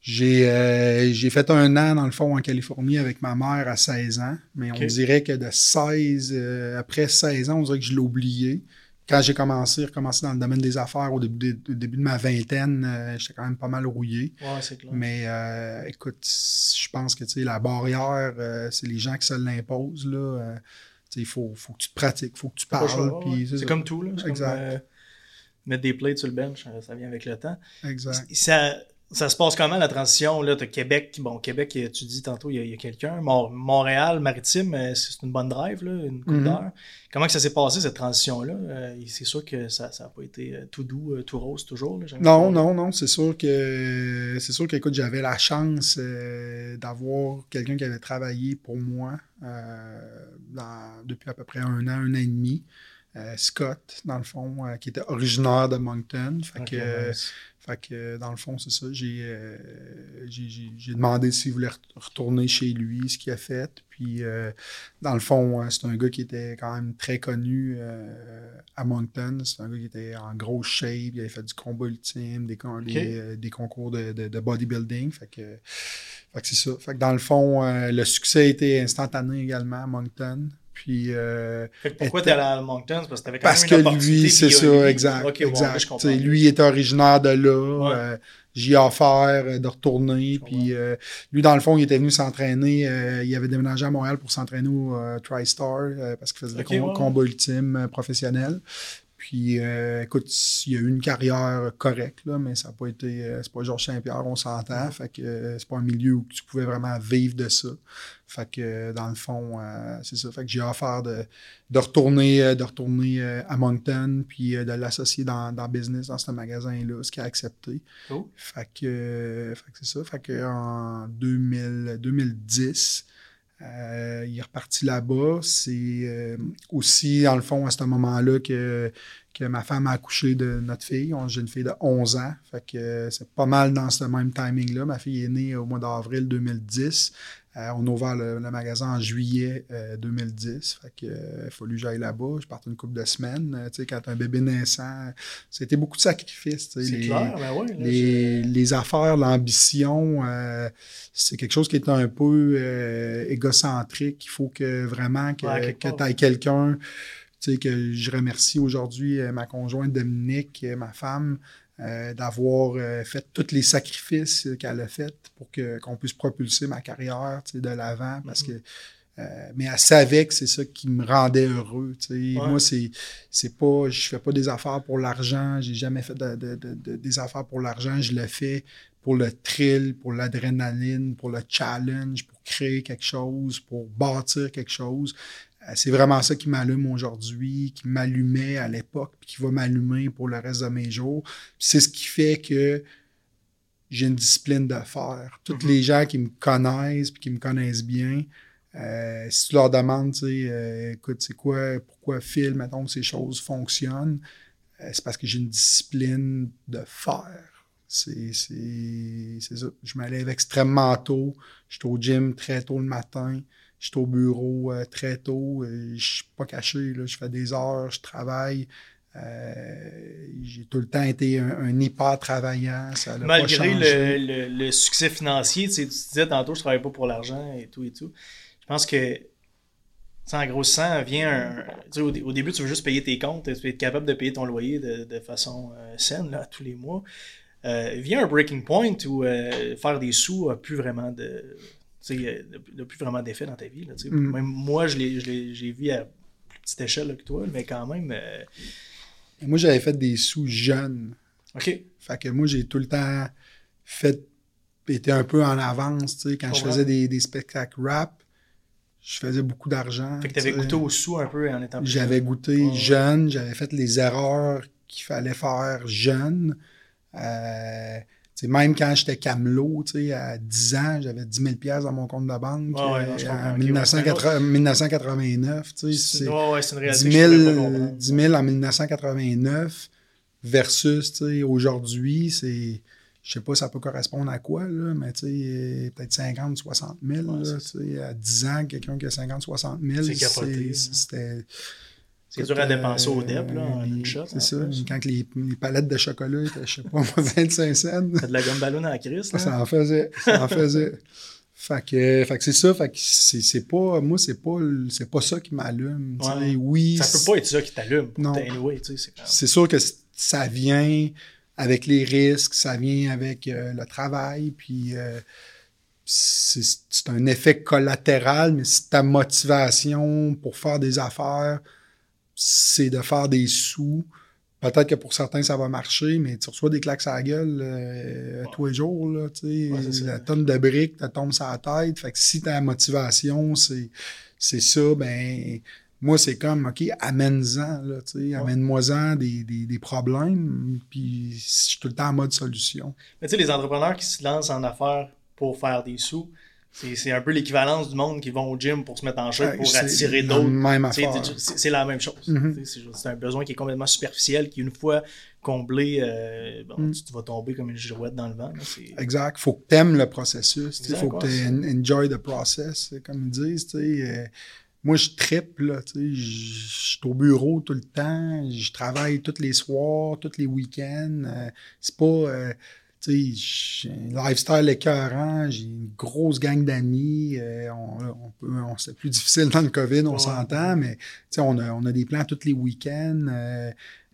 j'ai fait un an, dans le fond, en Californie avec ma mère à 16 ans, mais on dirait que de 16, après 16 ans, on dirait que je l'ai oublié quand j'ai commencé, recommencé dans le domaine des affaires au début de, début de ma vingtaine, euh, j'étais quand même pas mal rouillé. Ouais, c'est clair. Mais euh, écoute, je pense que la barrière, euh, c'est les gens qui se l'imposent. Il faut, faut que tu te pratiques, il faut que tu parles. c'est comme tout. Là. Exact. mettre des plates sur le bench, ça vient avec le temps. Exact. Ça, ça se passe comment la transition? Là, tu Québec, bon, Québec, tu dis tantôt, il y a, quelqu'un. Montréal, Maritime, euh, c'est une bonne drive, là, une coupe mm-hmm. Comment que ça s'est passé, cette transition-là? Euh, c'est sûr que ça n'a pas été euh, tout doux, tout rose toujours. non, non, non. C'est sûr que c'est sûr qu'écoute, j'avais la chance d'avoir quelqu'un qui avait travaillé pour moi depuis à peu près un an, un an et demi. Scott, dans le fond, qui était originaire de Moncton. Fait que, fait que, dans le fond, c'est ça. J'ai euh, demandé s'il voulait retourner chez lui, ce qu'il a fait. Puis, euh, dans le fond, c'est un gars qui était quand même très connu euh, à Moncton. C'est un gars qui était en grosse shape. Il avait fait du combat ultime, des, des, concours de, de, bodybuilding. Fait que, fait que c'est ça. Fait que, dans le fond, le succès a été instantané également à Moncton. Puis, euh, pourquoi tu es allé à Moncton? Parce que quand même une que lui, c'est ça, exact. exact. lui est originaire de là. Euh, j'y ai offert euh, de retourner. Puis lui, dans le fond, il était venu s'entraîner. il avait déménagé à Montréal pour s'entraîner au TriStar parce qu'il faisait des combats ultimes professionnels. Puis, euh, écoute, il y a eu une carrière correcte, là, mais ça n'a pas été. Euh, c'est pas Georges Saint-Pierre, on s'entend. Fait que euh, c'est pas un milieu où tu pouvais vraiment vivre de ça. Fait que, dans le fond, c'est ça. Fait que j'ai offert de, de retourner, de retourner à Moncton, puis de l'associer dans, dans business, dans ce magasin-là, ce qui a accepté. Fait que, fait que c'est ça. Fait que en 2000, 2010, euh, il est reparti là-bas. C'est euh, aussi, dans le fond, à ce moment-là que, que ma femme a accouché de notre fille. J'ai une fille de 11 ans. Fait que c'est pas mal dans ce même timing-là. Ma fille est née au mois d'avril 2010. On a ouvert le, magasin en juillet 2010. Fait que, il a fallu que j'aille là-bas. Je partais une couple de semaines. tu sais, quand un bébé naissant, c'était beaucoup de sacrifices. C'est clair, ben ouais, les, les, affaires, l'ambition, c'est quelque chose qui est un peu égocentrique. Il faut que vraiment que, que tu aies quelqu'un tu sais, que je remercie aujourd'hui ma conjointe Dominique, ma femme, euh, d'avoir euh, fait tous les sacrifices qu'elle a fait pour que, qu'on puisse propulser ma carrière de l'avant parce que euh, mais elle savait que c'est ça qui me rendait heureux. Moi, c'est, c'est pas. Je fais pas des affaires pour l'argent. J'ai jamais fait des affaires pour l'argent. Je le fais pour le thrill, pour l'adrénaline, pour le challenge, pour créer quelque chose, pour bâtir quelque chose. Euh, c'est vraiment ça qui m'allume aujourd'hui, qui m'allumait à l'époque, puis qui va m'allumer pour le reste de mes jours. C'est ce qui fait que j'ai une discipline de faire. Tous mhm. les gens qui me connaissent, puis qui me connaissent bien, euh, si tu leur demandes, tu sais, euh, écoute, c'est quoi, pourquoi Phil, mettons, ces choses fonctionnent, c'est parce que j'ai une discipline de faire. C'est ça. Je me lève extrêmement tôt. Je suis au gym très tôt le matin. Je suis au bureau euh, très tôt. Euh, je suis pas caché. Là, je fais des heures, je travaille. Euh, j'ai tout le temps été un, hyper travaillant. Malgré le, le, succès financier, tu, disais tantôt, je travaille pas pour l'argent et tout et tout. Je pense que, en gros ça vient un. Au, au, début, tu veux juste payer tes comptes, tu veux être capable de payer ton loyer de, de façon saine là, tous les mois. vient un breaking point où faire des sous n'a plus vraiment de n'a plus vraiment d'effet dans ta vie. Là, mm. Même moi, je l'ai vu à plus petite échelle que toi, mais quand même. Euh, moi, j'avais fait des sous jeunes. OK. Fait que moi, j'ai tout le temps fait. été un peu en avance. Quand je faisais des, spectacles rap, je faisais beaucoup d'argent. Fait que tu avais goûté aux sous un peu en étant plus J'avais goûté jeune, j'avais fait les erreurs qu'il fallait faire jeune. Euh, même quand j'étais camelot, à 10 ans, j'avais 10 000 dans mon compte de banque. Euh, en 1989, c'est ouais, 10, 000, 10 000 en 1989 versus aujourd'hui, c'est je sais pas ça peut correspondre à quoi, là, mais peut-être 50, 60 000. à 10 ans, quelqu'un qui a 50, 60 000, c'était c'est dur à dépenser au DEP, là, en une shot. C'est ça. Quand les, les, palettes de chocolat étaient, je sais pas, 25 cents. T'as de la gomme ballon la crise, là. Ça en faisait. Ça en faisait. fait que, fait que c'est ça. Fait que c'est pas, moi, c'est pas, c'est pas ça qui m'allume. Ouais. Oui. Ça peut pas être ça qui t'allume. Non. Anyway, c'est sûr que ça vient avec les risques, ça vient avec euh, le travail, puis euh, c'est un effet collatéral, mais c'est ta motivation pour faire des affaires c'est de faire des sous. Peut-être que pour certains, ça va marcher, mais tu reçois des claques à la gueule euh, tous les jours. Là, la tonne de briques te tombe sur la tête. Fait que si ta motivation, c'est, c'est ça, ben moi, c'est comme, OK, amène-en, là, amène-moi-en des, des, des, problèmes, puis je suis tout le temps en mode solution. Mais tu sais, les entrepreneurs qui se lancent en affaires pour faire des sous, c'est un peu l'équivalence du monde qui vont au gym pour se mettre en shape, pour attirer d'autres. C'est la même chose. Mm-hmm. C'est un besoin qui est complètement superficiel, qui, une fois comblé, euh, mm. tu, vas tomber comme une girouette dans le vent. exact. Il faut que tu aimes le processus. Il faut que tu enjoy the process, comme ils disent. Euh, moi, je tripe, je suis au bureau tout le temps, je travaille tous les soirs, tous les week-ends. Euh, c'est pas j'ai un lifestyle écœurant, j'ai une grosse gang d'amis. Euh, on, on, c'est plus difficile dans le COVID, on s'entend, mais on a, on a des plans tous les week-ends. Euh,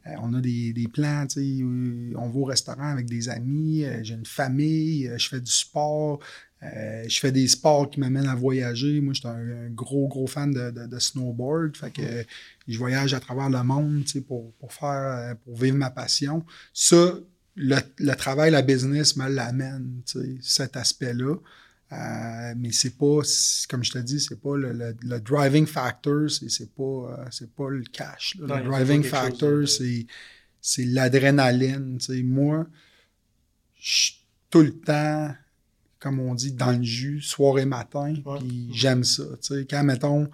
euh, on a des, des plans, on va au restaurant avec des amis, j'ai une famille, je fais du sport, je fais des sports qui m'amènent à voyager. Moi, je suis un, gros, gros fan de, de, snowboard. Fait que je voyage à travers le monde pour, pour faire pour vivre ma passion. Ça, le, travail, la business me l'amène, cet aspect-là. Euh, mais c'est pas, comme je te dis, c'est pas le, driving factor, c'est pas, euh, pas le cash. le driving factor, c'est c'est l'adrénaline. Moi, je suis tout le temps, comme on dit, dans le jus, soir et matin, puis j'aime ça. Quand, mettons,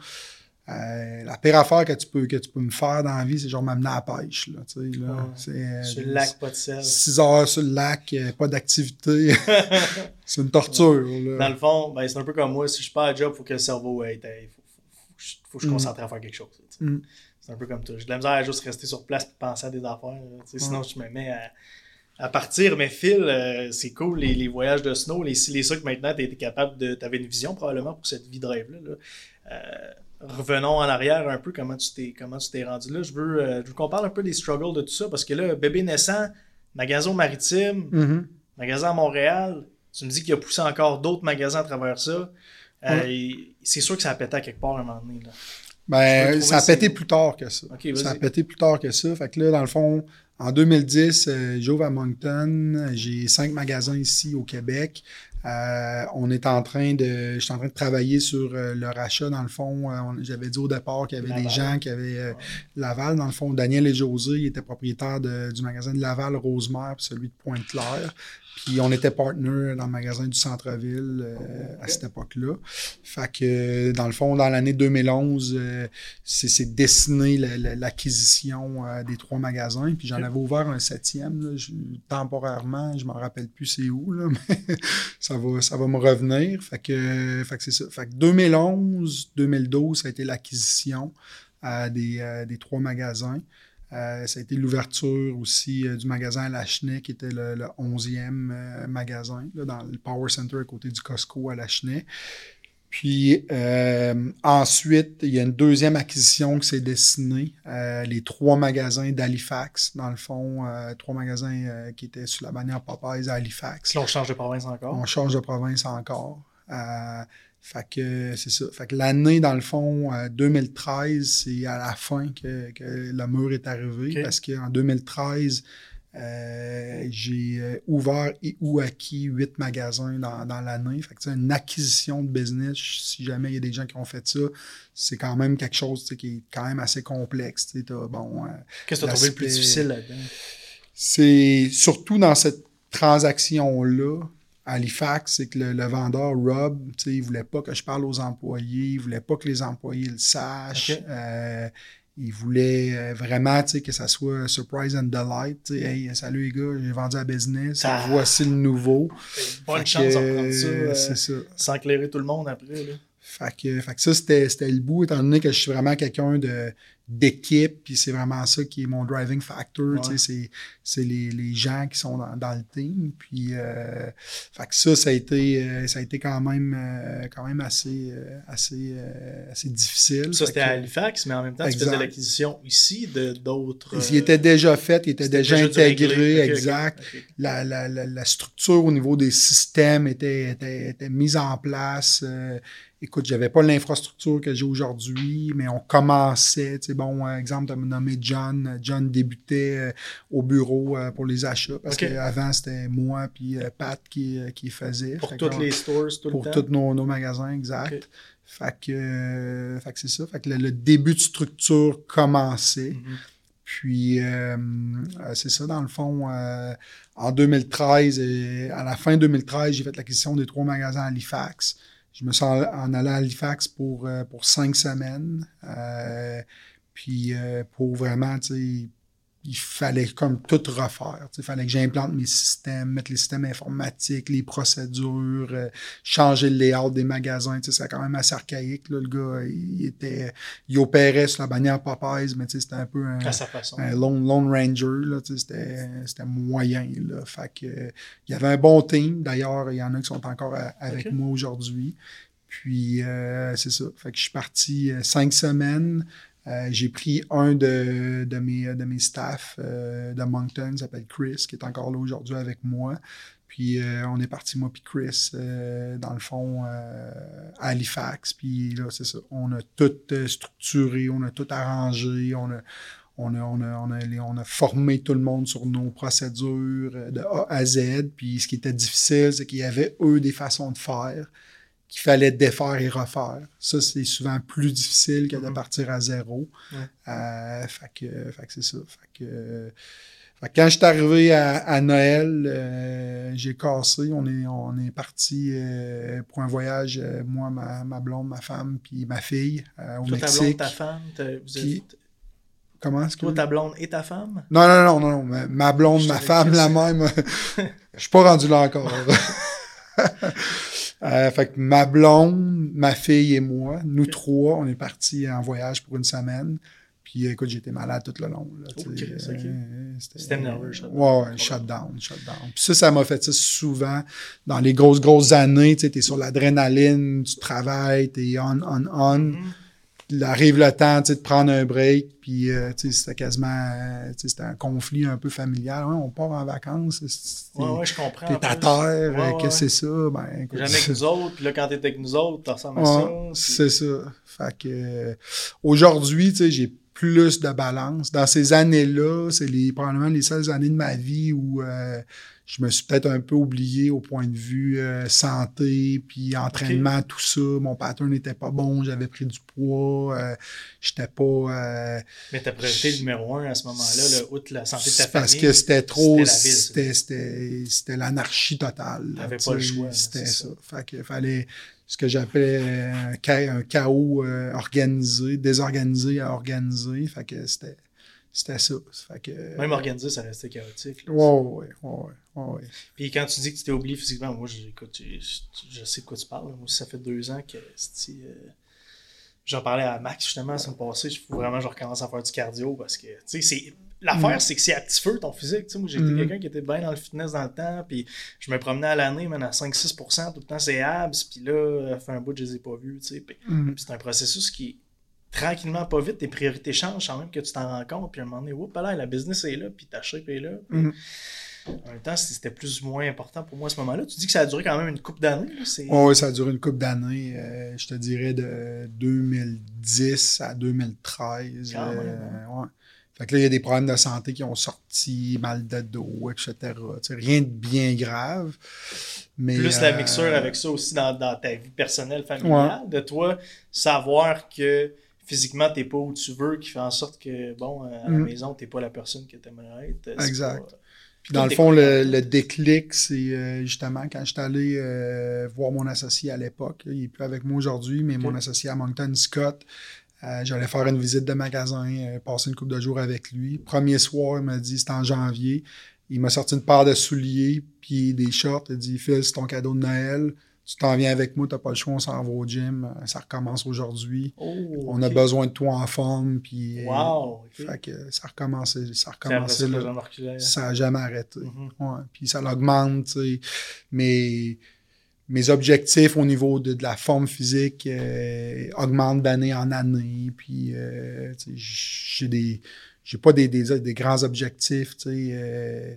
Euh, la pire affaire que tu peux, que tu peux me faire dans la vie, c'est genre m'amener à la pêche. Là, tu sais, là. Ouais. C'est, euh, Sur le lac, pas de sel. 6 heures sur le lac, euh, pas d'activité. c'est une torture. là. Dans le fond, ben, c'est un peu comme moi. Si je pars à job, il faut que le cerveau ait. Il faut, faut, faut, que je- je Mm. concentre à faire quelque chose. Mm. C'est un peu comme toi. J'ai de la misère à juste rester sur place et penser à des affaires. Sinon, je me mets à, à partir. Mais Phil, euh, c'est cool, les, les voyages de snow, les les ça que maintenant, tu été capable de. Tu avais une vision probablement pour cette vie de rêve-là. là. Euh, revenons en arrière un peu, comment tu t'es comment tu t'es rendu là. Je veux, euh, je veux qu'on parle un peu des struggles de tout ça, parce que là, bébé naissant, magasin au maritime, Mhm. magasin à Montréal, tu me dis qu'il a poussé encore d'autres magasins à travers ça. Euh, c'est sûr que ça a pété à quelque part à un moment donné. Là. Ben, ça a pété plus tard que ça. Ça a pété plus tard que ça. Fait que là, dans le fond, en 2010, euh, j'ouvre à Moncton. J'ai cinq magasins ici au Québec. Euh, on est en train de, je suis en train de travailler sur euh, le rachat. Dans le fond, Euh, j'avais dit au départ qu'il y avait Laval. des gens qui avaient Laval. Dans le fond, Daniel et José, ils étaient propriétaires de- du magasin de Laval, Rosemère, puis celui de Pointe-Claire. Puis on était partners dans le magasin du centre-ville euh, à cette époque-là. Fait que, dans le fond, dans l'année 2011, euh, c'est dessiné la- la- l'acquisition euh, des trois magasins. Puis j'en avais ouvert un septième, là, je- temporairement. Je m'en rappelle plus c'est où, là, mais ça va, ça va me revenir. Fait que, fait que c'est ça. Fait que 2011, 2012, ça a été l'acquisition des, des trois magasins. Euh, ça a été l'ouverture aussi euh, du magasin à Lachenay, qui était le, le 11e euh, magasin, là, dans le Power Center à côté du Costco à Lachenay. Puis ensuite, il y a une deuxième acquisition qui s'est dessinée, les trois magasins d'Halifax, dans le fond, trois magasins qui étaient sous la bannière Popeyes à Halifax. On change de province encore. On change de province encore. Euh, fait que c'est ça. Fait que l'année, dans le fond, euh, 2013, c'est à la fin que, que le mur est arrivé. Parce qu'en 2013, euh, j'ai euh, ouvert et ou acquis huit magasins dans, dans l'année. Fait que c'est une acquisition de business. Si jamais il y a des gens qui ont fait ça, c'est quand même quelque chose tu sais, qui est quand même assez complexe. tu sais. T'as, bon, euh, Qu'est-ce que tu as trouvé le plus difficile là-dedans? c'est surtout dans cette transaction-là, à Halifax, c'est que le, le vendeur, Rob, il voulait pas que je parle aux employés, il voulait pas que les employés le sachent. Euh, il voulait euh, vraiment que ça soit surprise and delight. Hey, salut les gars, j'ai vendu à business, Ah. voici le nouveau. Bonne Fait chance que, de reprendre ça euh, c'est ça. sans éclairer tout le monde après. Là. Fait que, fait que ça, c'était c'était le bout, étant donné que je suis vraiment quelqu'un de d'équipe, puis c'est vraiment ça qui est mon driving factor, Ouais. tu sais, c'est- c'est les, les gens qui sont dans, dans le team, puis euh, fait que ça, ça a été, euh, ça a été quand même, euh, quand même assez, euh, assez, assez difficile. Ça, c'était à Halifax, mais en même temps, tu Exact. faisais l'acquisition ici de d'autres. Il était déjà fait, il était déjà, intégré, exact. la, la, la structure au niveau des systèmes était, était, était mise en place. Écoute, j'avais pas l'infrastructure que j'ai aujourd'hui, mais on commençait. Tu sais, bon, euh, exemple, tu as nommé John. John débutait euh, au bureau euh, pour les achats parce qu'avant, c'était moi puis Pat qui, qui faisait. Pour qu'on- les stores, tout pour le tous nos, nos magasins, exact. Fait que, euh, fait que c'est ça. Fait que le, le début de structure commençait. Mhm. Puis, euh, c'est ça, dans le fond, euh, en 2013, et à la fin 2013, j'ai fait l'acquisition des trois magasins à Halifax. Je me suis en, allé à Halifax pour, euh, pour cinq semaines. Euh, puis, euh, pour vraiment, tu sais, il fallait comme tout refaire. tu sais. Il fallait que j'implante mes systèmes, mettre les systèmes informatiques, les procédures, euh, changer le layout des magasins. tu sais, C'est quand même assez archaïque. Là. Le gars, il était, il opérait sur la bannière Popeyes, mais tu sais, c'était un peu un, un lone, lone ranger. Là, tu sais, c'était, c'était moyen. Là. Fait que, euh, il y avait un bon team. D'ailleurs, il y en a qui sont encore à- avec moi aujourd'hui. Puis, euh, c'est ça. Fait que je suis parti euh, cinq semaines. Euh, j'ai pris un de, de, mes, de mes staffs euh, de Moncton, il s'appelle Chris, qui est encore là aujourd'hui avec moi. Puis euh, on est parti, moi puis Chris, dans le fond, à Halifax. Puis là, c'est ça. On a tout structuré, on a tout arrangé, on a, on a, on a, on a, on a formé tout le monde sur nos procédures de A à Z. Puis ce qui était difficile, c'est qu'il y avait, eux, des façons de faire qu'il fallait défaire et refaire. Ça, c'est souvent plus difficile que de Mhm. partir à zéro. Ouais. Euh, fait que, fait que c'est ça. Fait que, Fait que quand je suis arrivé à, à Noël, euh, j'ai cassé. On est, on est parti euh, pour un voyage, moi, ma, ma blonde, ma femme, puis ma fille, au Toi, ta blonde, Mexique. ta femme, vous êtes- Comment est-ce que... toi, ta blonde et ta femme? Non, non, non, non, non. Ma, ma blonde, Je ma femme, la même. Je suis pas rendu là encore. Euh, fait que ma blonde, ma fille et moi, nous trois, on est partis en voyage pour une semaine. Puis écoute, j'étais malade tout le long. Là, Oh, tu sais, Chris, ok. euh, C'était nerveux, shutdown. Ouais, ouais, shutdown, shutdown. Puis ça, ça m'a fait ça souvent dans les grosses, grosses années. Tu sais, t'es sur l'adrénaline, tu travailles, t'es on, on, on Mhm. il arrive le temps tu sais, de prendre un break, puis euh, tu sais, c'était quasiment euh, tu sais, c'était un conflit un peu familial. Ouais, on part en vacances, c'est- Ouais, je comprends. t'es à terre, Ouais, euh, que c'est ça? Ben, écoute, Jamais avec nous autres, puis là, quand t'es avec nous autres, t'as ressembles à ça. puis- c'est ça. Fait que euh, aujourd'hui, tu sais, j'ai plus de balance. Dans ces années-là, c'est les probablement les seules années de ma vie où euh, je me suis peut-être un peu oublié au point de vue euh, santé, puis entraînement, tout ça. Mon pattern n'était pas bon, j'avais pris du poids, euh, j'étais pas. euh, Mais ta priorité numéro un à ce moment-là, là, outre la santé de ta c'est parce famille. que c'était trop, c'était l'anarchie totale. T'avais pas le choix, C'était ça. ça. Fait que fallait ce que j'appelais un, cha- un chaos euh, organisé, désorganisé à organisé. Fait que c'était c'était ça. Fait que Même organisé, ça restait chaotique. là. Ouais, ouais, ouais, ouais, ouais. Puis quand tu dis que tu t'es oublié physiquement, moi, je, écoute, je, je- je sais de quoi tu parles. Moi, ça fait deux ans que euh, j'en parlais à Max justement la semaine passée. Il faut vraiment que je recommence à faire du cardio parce que, tu sais, c'est. L'affaire, Mm. c'est que c'est à petit feu ton physique. Tu sais, moi, j'étais Mm. quelqu'un qui était bien dans le fitness dans le temps, puis je me promenais à l'année, man, à 5-6%, tout le temps, c'est abs, puis là, fait un bout, je les ai pas vus, tu sais. Puis puis c'est un processus qui, tranquillement, pas vite, tes priorités changent sans même que tu t'en rends compte. Puis à un moment donné, oups, là, la business est là, puis ta shape est là. En même temps, c'était plus ou moins important pour moi à ce moment-là. Tu dis que ça a duré quand même une couple d'années. Ouais, ouais, ça a duré une couple d'années. euh, je te dirais de 2010 à 2013. Quand même, euh, ouais. Fait que là, il y a des problèmes de santé qui ont sorti, mal de dos, etc. Tu rien de bien grave. Mais, plus la euh, mixture avec ça aussi dans, dans ta vie personnelle, familiale, de toi savoir que physiquement t'es pas où tu veux, qui fait en sorte que bon, à la Mhm. maison, t'es pas la personne que t'aimerais être. C'est Exact. pas- Puis dans le fond, le, déclic, c'est euh, justement quand je suis allé euh, voir mon associé à l'époque. Il n'est plus avec moi aujourd'hui, mais mon associé à Moncton, Scott, euh, j'allais faire une visite de magasin, euh, passer une couple de jours avec lui. Premier soir, il m'a dit, c'était en janvier. Il m'a sorti une paire de souliers, puis des shorts. Il a dit, Phil, c'est ton cadeau de Noël. Tu t'en viens avec moi, t'as pas le choix, on s'en va au gym. Euh, Ça recommence aujourd'hui. Oh, On a besoin de toi en forme, puis... euh, Wow! Fait que ça a recommencé, ça que là. Ça n'a jamais arrêté. Mhm. Ouais. Puis ça l'augmente, tu sais. Mais mes objectifs au niveau de, de la forme physique euh, augmentent d'année en année. Puis euh, tu sais, j'ai des. J'ai pas des, des, des grands objectifs, tu sais. euh,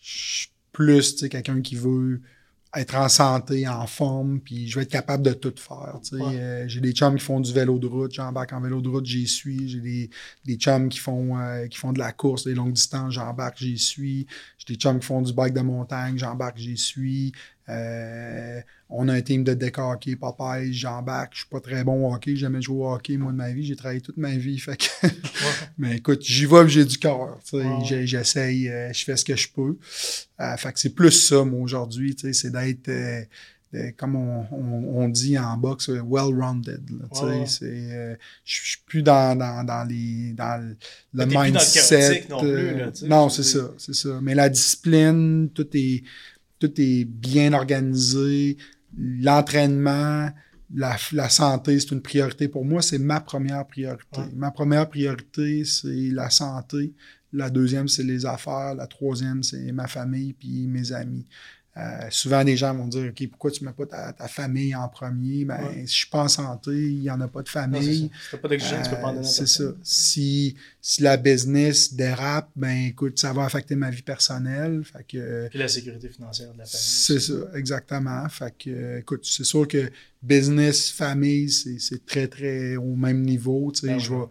je suis plus, quelqu'un qui veut être en santé, en forme, puis je vais être capable de tout faire. tu sais. Ouais. Euh, j'ai des chums qui font du vélo de route, j'embarque en vélo de route, j'y suis. J'ai des, des chums qui font, euh, qui font de la course, des longues distances, j'embarque, j'y suis. J'ai des chums qui font du bike de montagne, j'embarque, j'y suis. Euh, on a un team de deck hockey, Popeye, j'embarque. Je suis pas très bon au hockey, j'ai jamais joué au hockey, moi, de ma vie. J'ai travaillé toute ma vie, fait que... Mais écoute, j'y vais, j'ai du cœur. J'ai- J'essaye, euh, je fais ce que je peux. Euh, fait que c'est plus ça, moi, aujourd'hui, tu sais, c'est d'être... euh, comme on, on- on dit en boxe, euh, well-rounded. euh, je suis plus dans, dans, dans, les, dans le, le Mais t'es plus dans le mindset. non non, c'est ça, c'est ça. Mais la discipline, tout est, tout est bien organisé. L'entraînement, la, la santé, c'est une priorité pour moi. C'est ma première priorité. Ouais. Ma première priorité, c'est la santé. La deuxième, c'est les affaires. La troisième, c'est ma famille puis mes amis. Euh, souvent, des gens vont dire OK, pourquoi tu ne mets pas ta, ta famille en premier? Ben, Ouais. Si je suis pas en santé, il n'y en a pas de famille. tu peux pas en Euh, donner c'est ça. Si, si la business dérape, ben écoute, ça va affecter ma vie personnelle. Fait que Puis la sécurité financière de la famille. c'est ça, exactement. Fait que euh, écoute, c'est sûr que business, famille, c'est c'est très, très au même niveau. Tu sais, Ben je vais.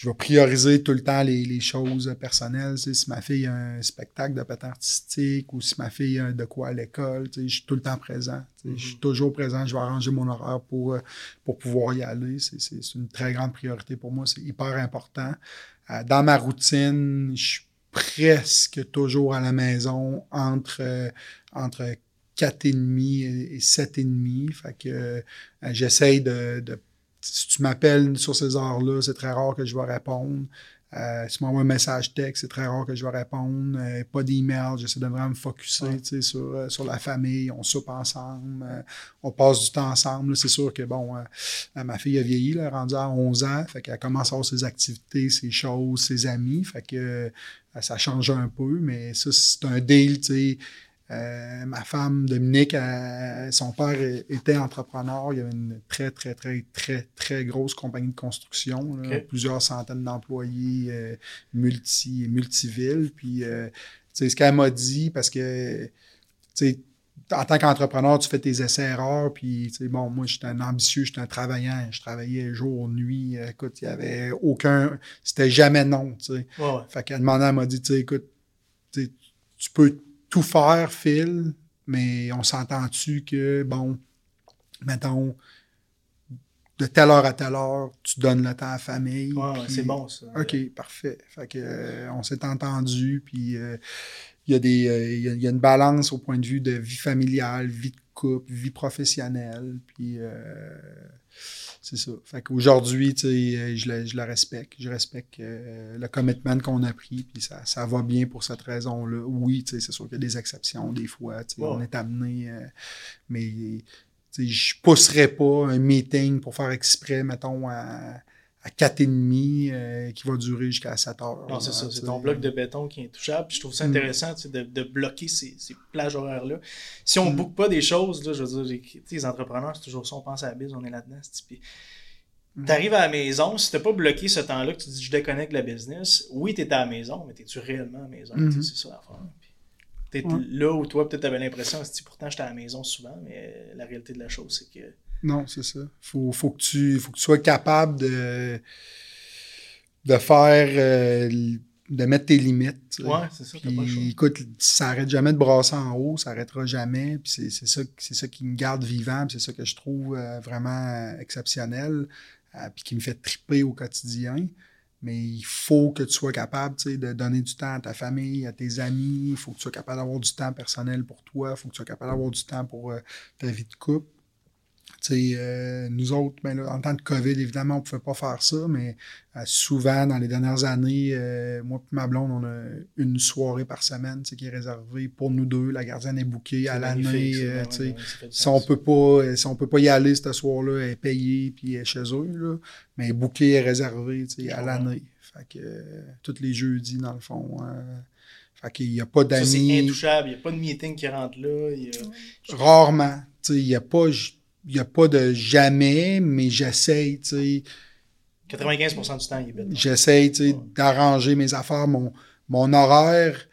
Je vais prioriser tout le temps les, les choses personnelles. Tu sais, si ma fille a un spectacle de patin artistique ou si ma fille a de quoi à l'école, tu sais, je suis tout le temps présent. tu sais, Je suis Mhm. toujours présent. Je vais arranger mon horaire pour, euh, pour pouvoir y aller. C'est- une très grande priorité pour moi. C'est hyper important. Euh, dans ma routine, je suis presque toujours à la maison entre, euh, entre 4,5 et 7,5. Fait que j'essaye de, de, Si tu m'appelles sur ces heures-là, c'est très rare que je vais répondre. Euh, si tu m'envoies un message texte, c'est très rare que je vais répondre. Euh, pas d'email, j'essaie de vraiment me focusser sur, euh, sur la famille. On soupe ensemble, euh, on passe du temps ensemble. C'est sûr que, bon, ma fille a vieilli, là, rendue à 11 ans, fait qu'elle commence à avoir ses activités, ses choses, ses amis. Fait que ça change un peu, mais ça, c'est un deal, tu sais euh, ma femme, Dominique, son père était entrepreneur. Il y avait une très, très, très, très, très grosse compagnie de construction. Plusieurs centaines d'employés, euh, multi, multivilles. Puis, euh, ce qu'elle m'a dit, parce que, en tant qu'entrepreneur, tu fais tes essais-erreurs. Puis, bon, moi, j'étais un ambitieux, j'étais un travaillant. Je travaillais jour, nuit. Écoute, il n'y avait aucun. C'était jamais non. Ouais, ouais. Fait qu'elle demandait, elle m'a dit, écoute, tu peux tout faire, Phil, mais on s'entend-tu que, bon, mettons, de telle heure à telle heure, tu donnes le temps à la famille. Ouais, c'est bon, ça. OK, parfait. Fait que, euh, on s'est entendu, puis euh, il y, a des, euh, il y, a une balance au point de vue de vie familiale, vie de couple, vie professionnelle, puis c'est ça. Fait qu'aujourd'hui, euh, je le, je respecte. Je respecte euh, le commitment qu'on a pris, puis ça, ça va bien pour cette raison-là. Oui, c'est sûr qu'il y a des exceptions des fois. On est amené, euh, mais je pousserais pas un meeting pour faire exprès, mettons, à, à 4,5 euh, qui va durer jusqu'à 7 heures. Non, c'est ça. C'est ton bloc de béton qui est intouchable. je trouve ça mm. intéressant de, de, bloquer ces, ces plages horaires-là. Si on ne mm. boucle pas des choses, là, je veux dire, les, entrepreneurs, c'est toujours ça, on pense à la bise, on est là-dedans. Puis, mm. Tu arrives à la maison, si tu n'as pas bloqué ce temps-là, que tu dis je déconnecte la business, oui, tu es à la maison, mais es-tu réellement à la maison? Mm-hmm. C'est ça l'affaire. Es là où toi, peut-être tu avais l'impression, pourtant j'étais à la maison souvent, mais la réalité de la chose, c'est que non, c'est ça. Faut, faut, que tu, faut que tu sois capable de, de faire, euh, de mettre tes limites. Ouais, c'est ça. Puis, écoute, ça n'arrête jamais de brasser en haut, ça n'arrêtera jamais. Puis c'est, c'est, ça, c'est ça qui me garde vivant, c'est ça que je trouve euh, vraiment exceptionnel, euh, puis qui me fait triper au quotidien. Mais il faut que tu sois capable de donner du temps à ta famille, à tes amis. Il faut que tu sois capable d'avoir du temps personnel pour toi. Il faut que tu sois capable d'avoir du temps pour ta vie de couple. Euh, nous autres, ben en temps de COVID, évidemment, on ne pouvait pas faire ça, mais euh, souvent, dans les dernières années, euh, moi et ma blonde, on a une soirée par semaine qui est réservée pour nous deux. La gardienne est bookée à l'année. si on peut pas, si on peut pas y aller ce soir-là, elle est payée puis elle est chez eux. Là, mais bookée est réservée à l'année. Fait que tous les jeudis, dans le fond. fait qu'il n'y a pas d'amis. C'est intouchable, il n'y a pas de meeting qui rentre là. Rarement. Il n'y a pas il n'y a pas de jamais, mais j'essaye, tu sais. 95% du temps, il est bête. J'essaye, tu sais, d'arranger mes affaires. Mon, mon horaire,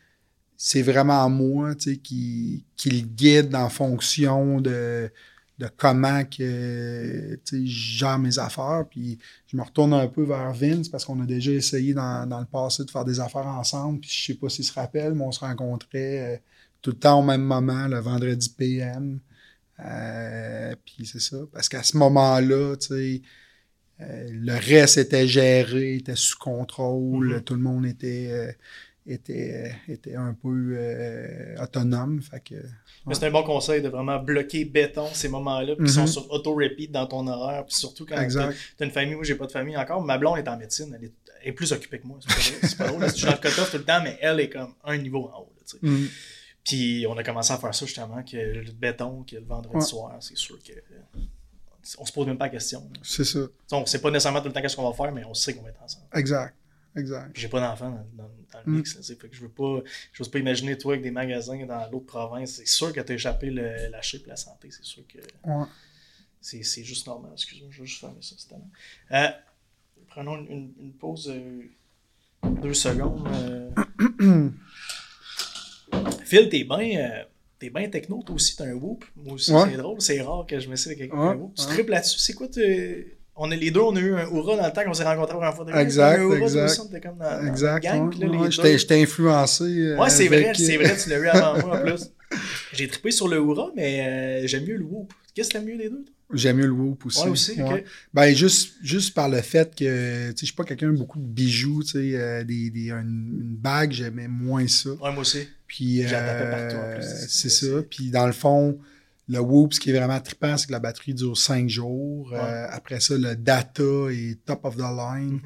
c'est vraiment moi, tu sais, qui, qui le guide en fonction de, de comment que, tu sais, je gère mes affaires. Puis je me retourne un peu vers Vince parce qu'on a déjà essayé dans, dans, le passé de faire des affaires ensemble. Puis je sais pas s'il se rappelle, mais on se rencontrait euh, tout le temps au même moment, le vendredi PM. Euh, puis c'est ça. Parce qu'à ce moment-là, tu sais, euh, le reste était géré, était sous contrôle, mm-hmm. tout le monde était, euh, était, était un peu autonome. Fait que, Mais c'est un bon conseil de vraiment bloquer béton ces moments-là, puis ils sont mm-hmm. sur auto-repeat dans ton horaire, puis surtout quand tu as une famille, moi j'ai pas de famille encore, ma blonde est en médecine, elle est, plus occupée que moi, c'est pas drôle, je suis dans le tout le temps, mais elle est comme un niveau en haut. sais. Mm-hmm. Puis on a commencé à faire ça justement, que le béton, que le vendredi soir, c'est sûr que. On se pose même pas la question. C'est ça. On sait pas nécessairement tout le temps qu'est-ce qu'on va faire, mais on sait qu'on va être ensemble. Exact. Exact. J'ai pas d'enfant dans, le mix. Mm. fait que je veux pas. Je pas imaginer toi avec des magasins dans l'autre province. C'est sûr que tu as échappé le, la chip la santé. C'est sûr que. Ouais. C'est juste normal. Excuse-moi, je vais juste fermer ça. Euh, prenons une, une, pause. Euh, deux secondes. Euh. Phil, t'es bien euh, t'es bien techno, toi aussi, t'as un whoop. Moi aussi, c'est drôle, c'est rare que je me avec quelqu'un ouais, un whoop. Tu triples là-dessus, c'est quoi on est les deux, on a eu un Oura dans le temps qu'on s'est rencontrés la première fois. Exact, un exact. Aussi, comme dans, exact. Gang, ouais, influencé. Euh, ouais, c'est vrai, c'est vrai, tu l'as eu avant moi en plus. J'ai trippé sur le Oura, mais euh, j'aime mieux le Whoop. Qu'est-ce que t'aimes mieux des deux? J'aime mieux le Whoop aussi. Ouais, aussi, ok. Ben, juste, juste par le fait que, tu sais, je suis pas quelqu'un de beaucoup de bijoux, tu sais, euh, des, des, une, une bague, j'aimais moins ça. Ouais, moi aussi. Puis, J'en tapais euh, partout, en plus, c'est ça. Puis, dans le fond, le Whoop, ce qui est vraiment trippant, c'est que la batterie dure 5 jours. Ouais. Euh, après ça, le data est top of the line. Mhm.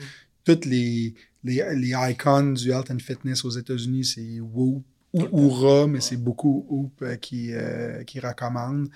Toutes les, les, les icons du health and fitness aux États-Unis, c'est Whoop ou. Oura, mais Ouais. c'est beaucoup Whoop euh, qui, euh, qui recommande.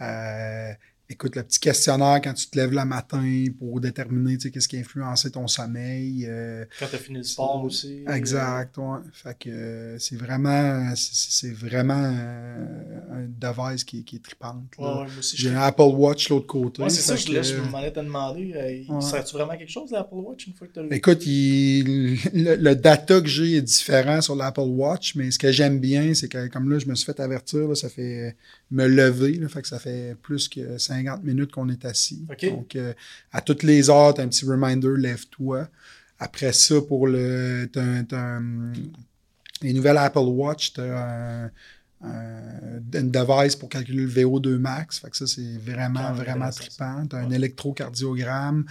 Euh, écoute, le petit questionnaire quand tu te lèves le matin pour déterminer tu sais, qu'est-ce qui a influencé ton sommeil. euh, Quand t'as fini le sport aussi. Exact, ouais. Fait que euh, c'est vraiment, c'est- c'est vraiment euh, un device qui, qui est. Ouais, ouais, aussi. J'ai un Apple Watch l'autre côté. C'est ça, je, que, je m'en allais te demander. euh, Ouais. Serais-tu vraiment quelque chose, l'Apple Watch, une fois que tu le Écoute, il- le, le data que j'ai est différent sur l'Apple Watch, mais ce que j'aime bien, c'est que comme là, je me suis fait avertir, là, ça fait me lever, là, fait que ça fait plus que 50 minutes qu'on est assis. Donc, euh, à toutes les heures, tu as un petit reminder, lève-toi. Après ça, pour le. un- les nouvelles Apple Watch, tu as un, un- une device pour calculer le VO2 max. Fait que ça, c'est vraiment, vraiment trippant. Tu as un électrocardiogramme.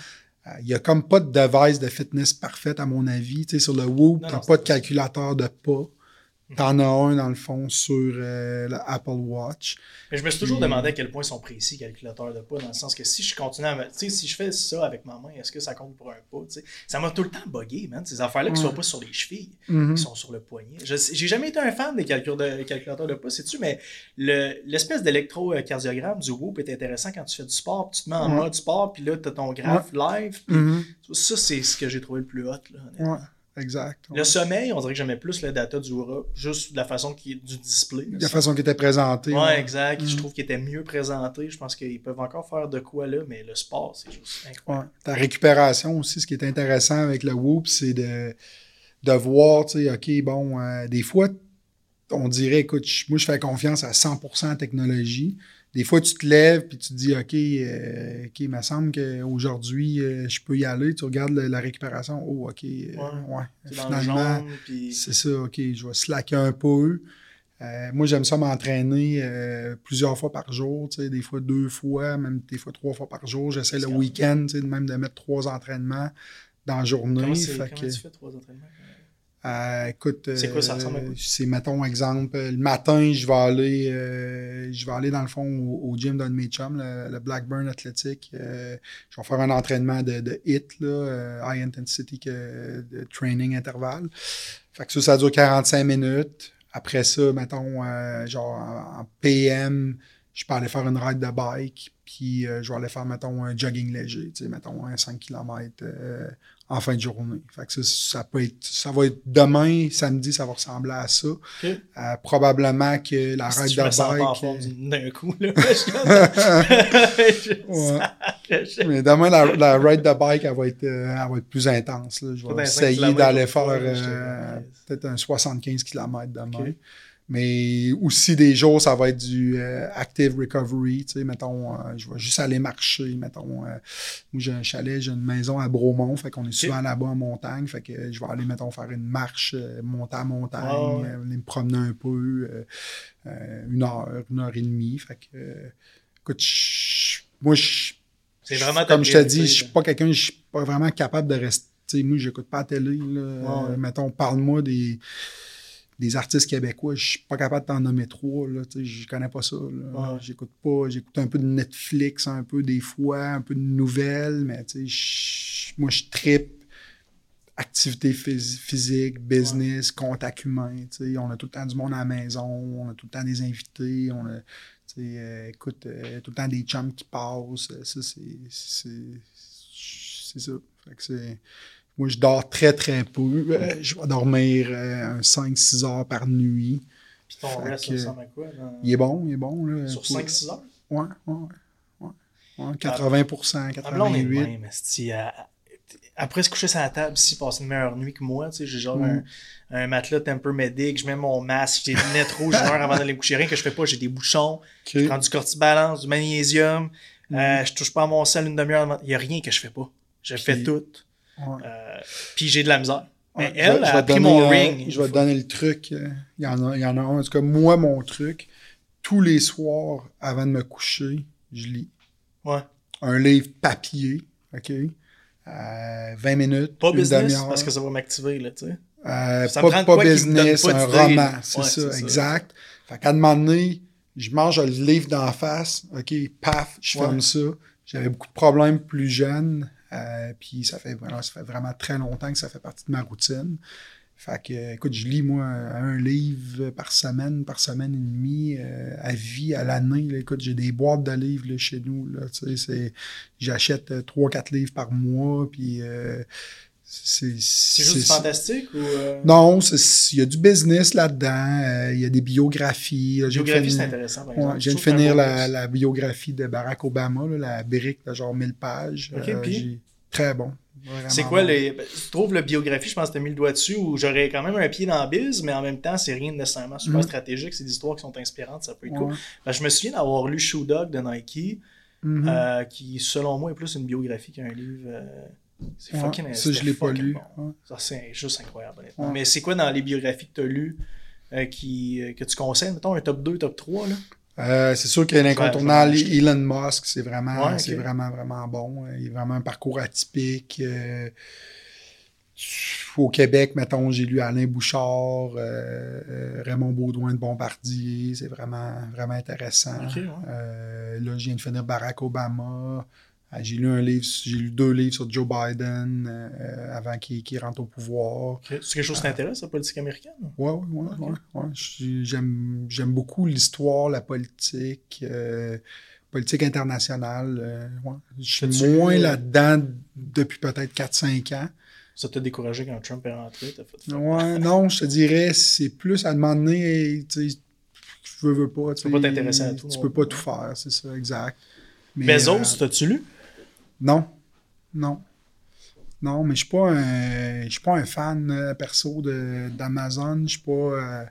Euh, Il n'y a comme pas de device de fitness parfaite, à mon avis. Tu sais, sur le Whoop, tu n'as pas de calculateur de pas. Tu en as un, dans le fond, sur euh, l'Apple Watch. Mais je me suis toujours Puis- demandé à quel point ils sont précis, calculateurs de pas, dans le sens que si je continue à me. Tu sais, si je fais ça avec ma main, est-ce que ça compte pour un pas, tu sais? Ça m'a tout le temps bugué, man. Ces affaires-là qui Ouais. sont pas sur les chevilles, Mhm. qui sont sur le poignet. Je J'ai jamais été un fan des calcul- de- calculateurs de pas, sais-tu, mais le- l'espèce d'électrocardiogramme du Whoop est intéressant quand tu fais du sport, puis tu te mets en Ouais. mode sport, puis là, tu as ton graphe live. puis Mhm. Ça, c'est ce que j'ai trouvé le plus hot, là, honnêtement. Exact. Le sommeil, on dirait que j'aimais plus le data du Aura, juste de la façon qui du display. La façon qu'il était présenté. Ouais, exact. Je Mhm. trouve qu'il était mieux présenté. Je pense qu'ils peuvent encore faire de quoi là, mais le sport, c'est juste incroyable. Ouais. Ta récupération aussi, ce qui est intéressant avec le Whoop, c'est de, de voir, tu sais, OK, bon, euh, des fois, on dirait, écoute, moi, je fais confiance à 100% en technologie. Des fois, tu te lèves puis tu te dis, OK, euh, OK, il me semble qu'aujourd'hui, euh, je peux y aller. Tu regardes le- la récupération. Oh, OK, euh, ouais. Finalement, puis c'est ça, OK, je vais slacker un peu. Moi, j'aime ça m'entraîner plusieurs fois par jour, des fois deux fois, même des fois trois fois par jour. J'essaie le week-end, même de mettre trois entraînements dans la journée. comment, Fait comment que, tu fais trois entraînements? Euh, écoute, C'est quoi, ça euh, ressemble? C'est, mettons, exemple, le matin, je vais aller, euh, je vais aller dans le fond au, au gym d'un de mes chums, le, le Blackburn Athletic. Euh, je vais faire un entraînement de, de HIT, là, euh, High Intensity que- de Training Intervalle. Fait que ça, ça dure 45 minutes. Après ça, mettons, euh, genre en, PM, je peux aller faire une ride de bike, puis euh, je vais aller faire, mettons, un jogging léger, tu sais, mettons, un 5 km en fin de journée. Fait que ça, ça peut être, ça va être demain, samedi, ça va ressembler à ça. Euh, probablement que la Si me de pas bike. d'un coup, là. Ouais. Mais demain, la, la ride de bike, elle va être, euh, elle va être plus intense. là. Je vais essayer d'aller faire euh, peut-être un 75 km demain. Mais aussi des jours, ça va être du euh, active recovery. Tu sais, mettons, euh, je vais juste aller marcher. Mettons, euh, moi, j'ai un chalet, j'ai une maison à Bromont. Fait qu'on est souvent là-bas en montagne. Fait que je vais aller, mettons, faire une marche, euh, monter à montagne, Ah ouais. euh, aller me promener un peu, euh, euh, une heure, une heure et demie. Fait que, euh, écoute, je- moi, je vraiment Comme je te dis, je suis pas quelqu'un, je suis pas vraiment capable de rester. moi, j'écoute pas la télé. Là. Ouais. Euh, mettons, parle-moi des, des artistes québécois. Je suis pas capable de t'en nommer trois. Là, je connais pas ça. là. Ouais. J'écoute pas. J'écoute un peu de Netflix, un peu des fois, un peu de nouvelles, mais je- moi, je tripe activité phys- physique, business, contact humain. On a tout le temps du monde à la maison, on a tout le temps des invités, on a, euh, écoute, euh, tout le temps des chums qui passent. euh, Ça, c'est. C'est c'est ça. Fait que c'est- moi, je dors très, très peu. Euh, je vais dormir euh, un 5-6 heures par nuit. Puis ton Fait reste, ça ressemble à quoi? dans- Il est bon, il est bon. Là, Sur Pour- 5-6 heures? Ouais, ouais, ouais. ouais. Ouais, 80%, Ah, mais là, on est 88%. même, à- Après se coucher sur la table, si passer une meilleure nuit que moi, tu sais, j'ai genre Mm. un, un matelas Tempur-Medic, je mets mon masque, j'ai des lunettes rouges une heure avant d'aller me coucher. Rien que je fais pas, j'ai des bouchons, je prends du cortibalance, du magnésium, Mm. euh, je touche pas à mon sel une demi-heure. Il y a rien que je fais pas. Je fais tout. Ouais. Euh, puis j'ai de la misère. Mais Ouais, je elle, elle a pris mon donner, ring. euh, Je vais te donner le truc. euh, Il y, en a, il y en a un. En tout cas, moi, mon truc, tous les soirs, avant de me coucher, je lis. Ouais. Un livre papier, OK? Euh, 20 minutes, Pas business, parce que ça va m'activer, là, tu sais. Euh, Ça pas, pas business, pas un roman, c'est Ouais, ça, exact. Fait qu'à un moment donné, je mange le livre d'en face, OK, paf, je ferme ça. J'avais beaucoup de problèmes plus jeune, euh, puis ça fait, ça fait vraiment très longtemps que ça fait partie de ma routine. Fait que, écoute, je lis, moi, un livre par semaine, par semaine et demie, euh, à vie, à l'année. Écoute, j'ai des boîtes de livres là, chez nous. J'achète euh, trois, quatre livres par mois, puis c'est... Juste fantastique ou. euh, Non, il y a du business là-dedans, euh, il y a des biographies. là. Biographie, c'est intéressant, par Ouais, exemple. je viens de finir la, biographie de Barack Obama, là, la brique de genre 1000 pages. Euh, puis? Très bon. C'est quoi bon. les. ben, Tu trouves la biographie, je pense que tu as mis le doigt dessus, où j'aurais quand même un pied dans la bise, mais en même temps, c'est rien de nécessairement super Mhm. stratégique. C'est des histoires qui sont inspirantes, ça peut être cool. Ben, je me souviens d'avoir lu Shoe Dog de Nike, Mhm. qui, selon moi, est plus une biographie qu'un livre. C'est Ouais, fucking ça, je l'ai pas lu. bon. Ouais. Ça, c'est juste incroyable, honnêtement. Mais c'est quoi dans les biographies que tu as lues euh, qui, euh, que tu conseilles Mettons un top 2, top 3, là? Euh, c'est sûr que l'incontournable Elon Musk, c'est vraiment, Ouais, c'est vraiment, vraiment bon. Il a vraiment un parcours atypique. Euh, au Québec, mettons, j'ai lu Alain Bouchard, euh, Raymond Baudouin de Bombardier. C'est vraiment, vraiment intéressant. Ouais. Là, je viens de finir Barack Obama. Euh, J'ai lu un livre, j'ai lu deux livres sur Joe Biden euh, avant qu'il rentre au pouvoir. C'est quelque chose qui t'intéresse, la politique américaine? Ouais. Je suis- J'aime, beaucoup l'histoire, la politique, euh, politique internationale. euh, ouais. Je suis moins euh, là-dedans depuis peut-être 4-5 ans. Ça t'a découragé quand Trump est rentré t'as fait Ouais, non, je te dirais, c'est plus à demander, tu veux, veux pas. peux pas t'intéresser à tout Tu peux pas tout faire, c'est ça, exact. Mais, Bezos, euh, t'as-tu lu? Non. Non. Non, mais je suis pas un je suis pas un fan euh, perso de- d'Amazon. Je suis pas euh,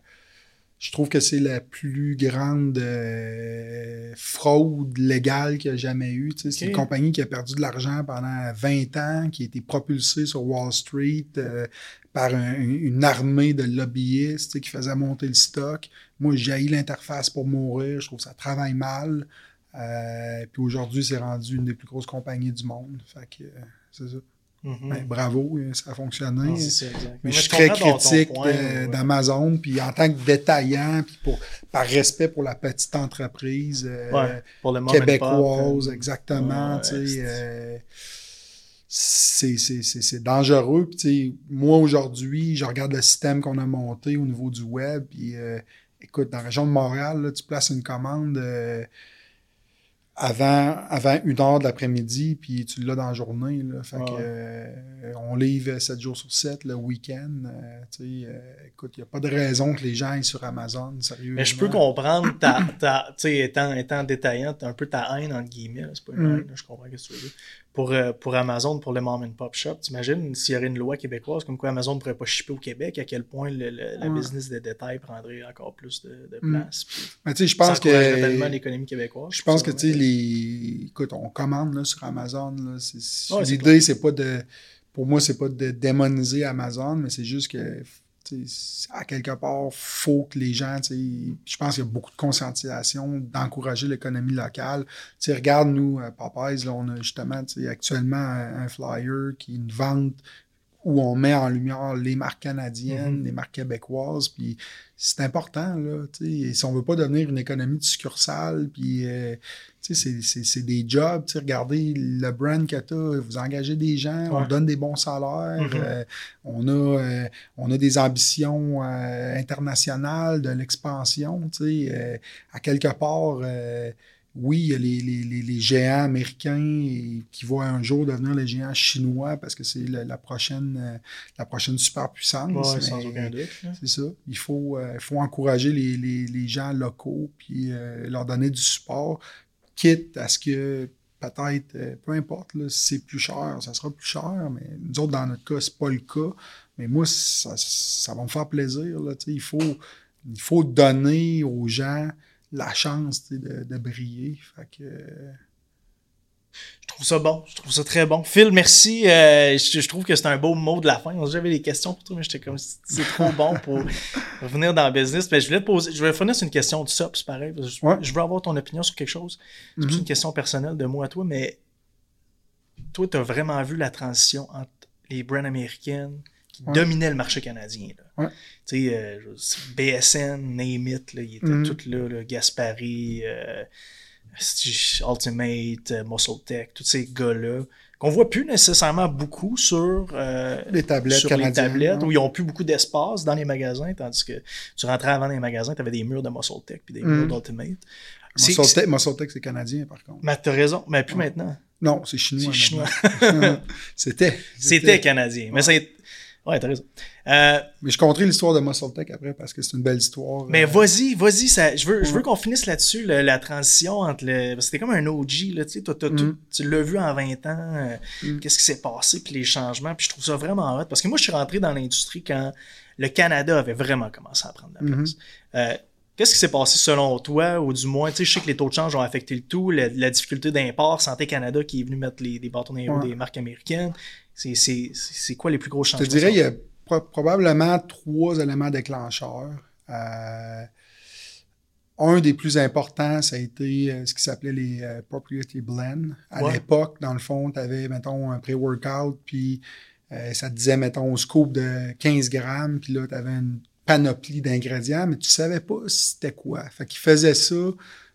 je trouve que c'est la plus grande euh, fraude légale qu'il y a jamais eu. C'est une compagnie qui a perdu de l'argent pendant 20 ans, qui a été propulsée sur Wall Street euh, par un- une armée de lobbyistes qui faisaient monter le stock. Moi, j'ai l'interface pour mourir. Je trouve que ça travaille mal. Euh, puis aujourd'hui, c'est rendu une des plus grosses compagnies du monde. Fait que euh, c'est ça. Mhm. Ben, bravo, euh, ça a fonctionné. Non, c'est ça, exact. Mais je suis très critique ouais. d'Amazon, puis en tant que détaillant, puis pour, par respect pour la petite entreprise euh, Ouais, pour le mom and pop, québécoise, exactement, ouais, c'est- dangereux. Puis, moi, aujourd'hui, je regarde le système qu'on a monté au niveau du web, puis écoute, dans la région de Montréal, là, tu places une commande avant, avant une heure de l'après-midi, puis tu l'as dans la journée. Là. Fait que, euh, on livre 7 jours sur 7 le week-end. euh, euh, écoute, il n'y a pas de raison que les gens aillent sur Amazon, sérieux. Mais je peux comprendre ta, ta étant, étant détaillant, un peu ta haine, entre guillemets, c'est pas une Mm. haine, là, je comprends ce que tu veux dire. Pour, euh, pour Amazon, pour le mom and pop shop, t'imagines s'il y aurait une loi québécoise comme quoi Amazon ne pourrait pas shipper au Québec, à quel point le, le- la business de détail prendrait encore plus de, de Mm. place. Mais tu sais, je pense tellement que. l'économie québécoise. Je pense que, tu sais, les. Écoute, on commande là, sur Amazon. Ouais, L'idée, c'est pas de. Pour moi, c'est pas de démoniser Amazon, mais c'est juste que. À quelque part, faut que les gens, je pense qu'il y a beaucoup de conscientisation d'encourager l'économie locale. Regarde, nous, à Popeyes, là, on a justement actuellement un, un flyer qui une vente où on met en lumière les marques canadiennes, Mhm. les marques québécoises, puis c'est important, là, tu sais, et si on veut pas devenir une économie de succursale, puis, euh, tu sais, c'est- c'est- c'est des jobs, tu regardez le brand que t'as, vous engagez des gens, on donne des bons salaires, Mhm. euh, on, a, euh, on a des ambitions euh, internationales, de l'expansion, tu sais, euh, à quelque part... euh, oui, il y a les, les- les- les géants américains et- qui vont un jour devenir les géants chinois parce que c'est la, la prochaine, euh, la prochaine superpuissance. Ouais, sans aucun doute. C'est ça. Il faut, euh, faut encourager les, les- les gens locaux puis euh, leur donner du support, quitte à ce que peut-être, euh, peu importe, là, si c'est plus cher, ça sera plus cher, mais nous autres, dans notre cas, c'est pas le cas. Mais moi, ça, ça va me faire plaisir. Là, il, faut, il faut donner aux gens la chance de, de briller. Fait que, Je trouve ça bon. Je trouve ça très bon. Phil, merci. Euh, je, trouve que c'est un beau mot de la fin. J'avais des questions pour toi, mais j'étais comme c'est trop bon pour revenir dans le business. Mais je voulais te poser. Je vais finir sur une question de ça, c'est pareil. Je, veux avoir ton opinion sur quelque chose. C'est mm-hmm. une question personnelle de moi à toi, mais toi, tu as vraiment vu la transition entre les brands américaines qui dominaient le marché canadien. Tu sais, euh, BSN, Name It, là, ils étaient mm-hmm. tous là, là Gaspari, euh, Ultimate, euh, Muscle Tech, tous ces gars-là, qu'on voit plus nécessairement beaucoup sur, euh, les tablettes, sur les tablettes où ils ont plus beaucoup d'espace dans les magasins, tandis que tu rentrais avant dans les magasins, tu avais des murs de Muscle Tech puis des murs mm. d'Ultimate. Muscle Tech, c'est canadien, par contre. Mais t'as raison, mais plus maintenant. Non, c'est chinois. C'est chinois. C'était. C'était canadien. Mais c'est Ouais, t'as raison. Euh, mais je compterai l'histoire de Muscle Tech après parce que c'est une belle histoire. Mais euh, vas-y, vas-y, ça, je veux, je veux qu'on finisse là-dessus, la transition entre le. C'était comme un OG, là, tu sais, mm. tu l'as vu en 20 ans, euh, mm. qu'est-ce qui s'est passé, puis les changements, puis je trouve ça vraiment hot parce que moi, je suis rentré dans l'industrie quand le Canada avait vraiment commencé à prendre la mm-hmm. place. Qu'est-ce qui s'est passé selon toi, ou du moins, tu sais, je sais que les taux de change ont affecté le tout, la, difficulté d'import, Santé Canada qui est venu mettre les, des bâtons des marques américaines. C'est quoi les plus gros changements? Je te dirais, il y a probablement trois éléments déclencheurs. Euh, un des plus importants, ça a été euh, ce qui s'appelait les euh, Propriety Blend. À l'époque, dans le fond, tu avais, mettons, un pré-workout, puis ça te disait, mettons, au scope de 15 grammes, puis là, tu avais une panoplie d'ingrédients, mais tu savais pas c'était quoi. Fait qu'ils faisaient ça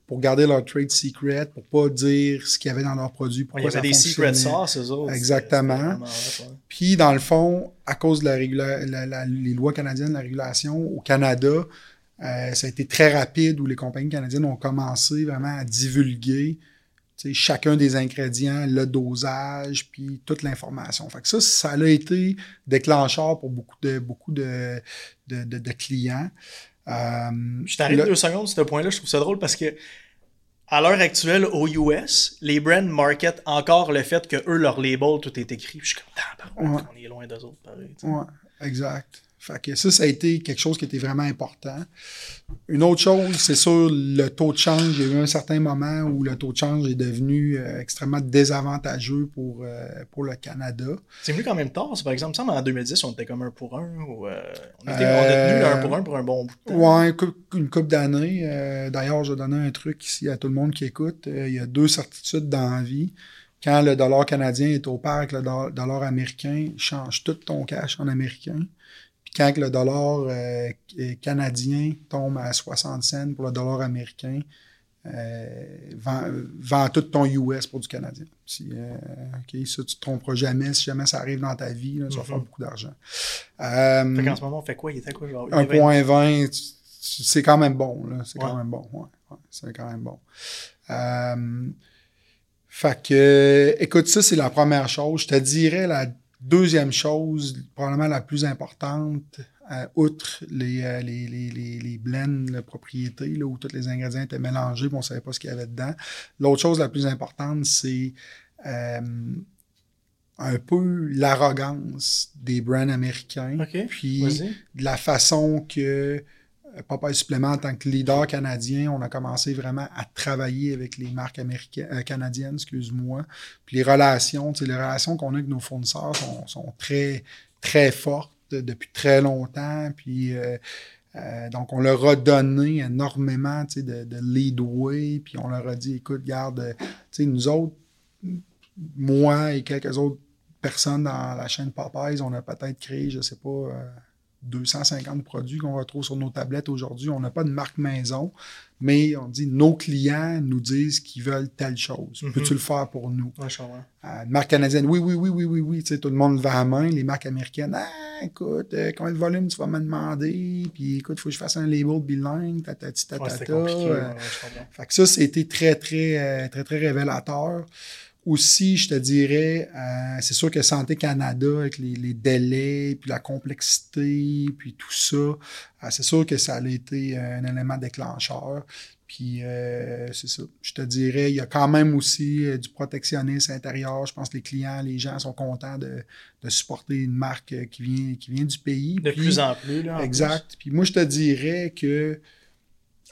pour garder leur trade secret, pour pas dire ce qu'il y avait dans leurs produits, pourquoi Il y avait des secret sauces, eux autres. Exactement. Puis, dans le fond, à cause de la, les lois canadiennes, la régulation au Canada, euh, ça a été très rapide où les compagnies canadiennes ont commencé vraiment à divulguer chacun des ingrédients, le dosage, puis toute l'information. Fait que ça, ça a été déclencheur pour beaucoup de, beaucoup de, de, de clients. Euh, je t'arrête deux secondes sur ce point-là. Je trouve ça drôle parce que à l'heure actuelle, aux US, les brands market encore le fait que eux, leur label, tout est écrit. je suis comme, on est loin d'eux autres, pareil. Ouais, exact. Fait que ça, ça a été quelque chose qui était vraiment important. Une autre chose, c'est sûr, le taux de change. Il y a eu un certain moment où le taux de change est devenu euh, extrêmement désavantageux pour, euh, pour le Canada. C'est venu quand même tard. Par exemple, ça, en 2010, on était comme un pour un. Ou, euh, on, était, on tenu un pour un pour un bon bout de temps. Ouais, une, couple d'années. D'ailleurs, je vais donner un truc ici à tout le monde qui écoute. il y a deux certitudes dans la vie quand le dollar canadien est au pair avec le dollar américain, change tout ton cash en américain quand le dollar euh, canadien tombe à 60 cents pour le dollar américain, euh, vend, tout ton US pour du canadien. Si, euh, ça, tu ne te tromperas jamais. Si jamais ça arrive dans ta vie, là, tu vas faire mhm. beaucoup d'argent. en ce moment, on fait quoi? Il était quoi? 1.20, c'est quand même bon. C'est quand même bon. c'est quand même bon. fait que, écoute, ça, c'est la première chose. Je te dirais la Deuxième chose, probablement la plus importante, euh, outre les, euh, les, les, les, blends, la propriété, là, où tous les ingrédients étaient mélangés, on ne savait pas ce qu'il y avait dedans. L'autre chose la plus importante, c'est euh, un peu l'arrogance des brands américains, puis de la façon que Papa Supplément, en tant que leader canadien, on a commencé vraiment à travailler avec les marques américaines, euh, canadiennes, excuse-moi. Puis les relations, les relations qu'on a avec nos fournisseurs sont, très, très fortes depuis très longtemps. Puis euh, euh, donc, on leur a donné énormément de, de leadway, puis on leur a dit, écoute, garde, nous autres, moi et quelques autres personnes dans la chaîne Popeyes, on a peut-être créé, je sais pas, 250 produits qu'on retrouve sur nos tablettes aujourd'hui. On n'a pas de marque maison, mais on dit nos clients nous disent qu'ils veulent telle chose. Mhm. Peux-tu le faire pour nous? Ouais, euh, marque canadienne, oui, oui, oui, oui, oui, oui. Tu sais, tout le monde va à main. Les marques américaines, ah, écoute, euh, combien de volume tu vas me demander? Puis écoute, il faut que je fasse un label bilingue, tatati, tatata. Euh, fait que ça, c'était très, très, très, très révélateur. Aussi, je te dirais, euh, c'est sûr que Santé Canada, avec les, délais, puis la complexité, puis tout ça, euh, c'est sûr que ça a été un élément déclencheur. Puis euh, c'est ça. Je te dirais, il y a quand même aussi du protectionnisme intérieur. Je pense que les clients, les gens sont contents de, supporter une marque qui vient, qui vient du pays. De plus en plus, là. exact. Puis moi, je te dirais que,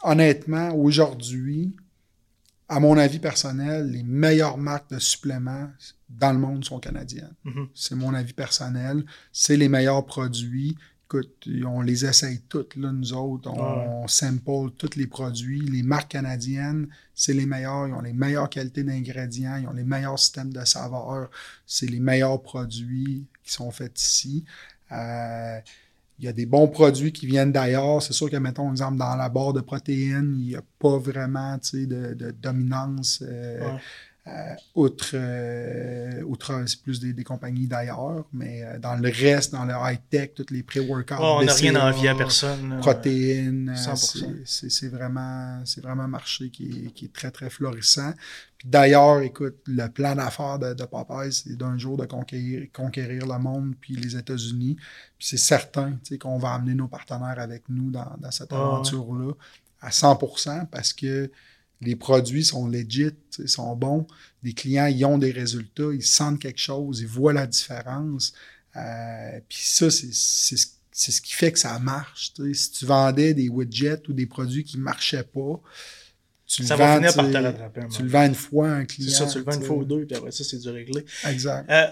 honnêtement, aujourd'hui, à mon avis personnel, les meilleures marques de suppléments dans le monde sont canadiennes. Mhm. C'est mon avis personnel. C'est les meilleurs produits. Écoute, on les essaye toutes, là, nous autres. On, Ouais. on sample tous les produits. Les marques canadiennes, c'est les meilleurs. Ils ont les meilleures qualités d'ingrédients. Ils ont les meilleurs systèmes de saveurs. C'est les meilleurs produits qui sont faits ici. Euh, il y a des bons produits qui viennent d'ailleurs. C'est sûr que, mettons, exemple, dans la barre de protéines, il n'y a pas vraiment de, de dominance. euh. Euh, outre, euh, outre c'est plus des, des compagnies d'ailleurs, mais euh, dans le reste, dans le high-tech, tous les pré-workouts, Oh, on n'a rien envie à personne. protéines, 100%. c'est- vraiment, c'est vraiment un marché qui est, qui est très, très florissant. Puis d'ailleurs, écoute, le plan d'affaires de, de Popeye, c'est d'un jour de conquérir, conquérir le monde, puis les États-Unis. Puis c'est certain tu sais, qu'on va amener nos partenaires avec nous dans, dans cette Ah aventure-là à 100% parce que les produits sont legit, tu sais, sont bons. Les clients, ils ont des résultats, ils sentent quelque chose, ils voient la différence. Euh, puis ça, c'est c'est ce c'est ce qui fait que ça marche. tu. Si tu vendais des widgets ou des produits qui ne marchaient pas, tu le Ça va vends, finir par tu te rattraper. tu le vends une fois à un C'est client. ça, tu le vends une tu fois ou deux, puis après ça, c'est du réglé. Exact. Euh,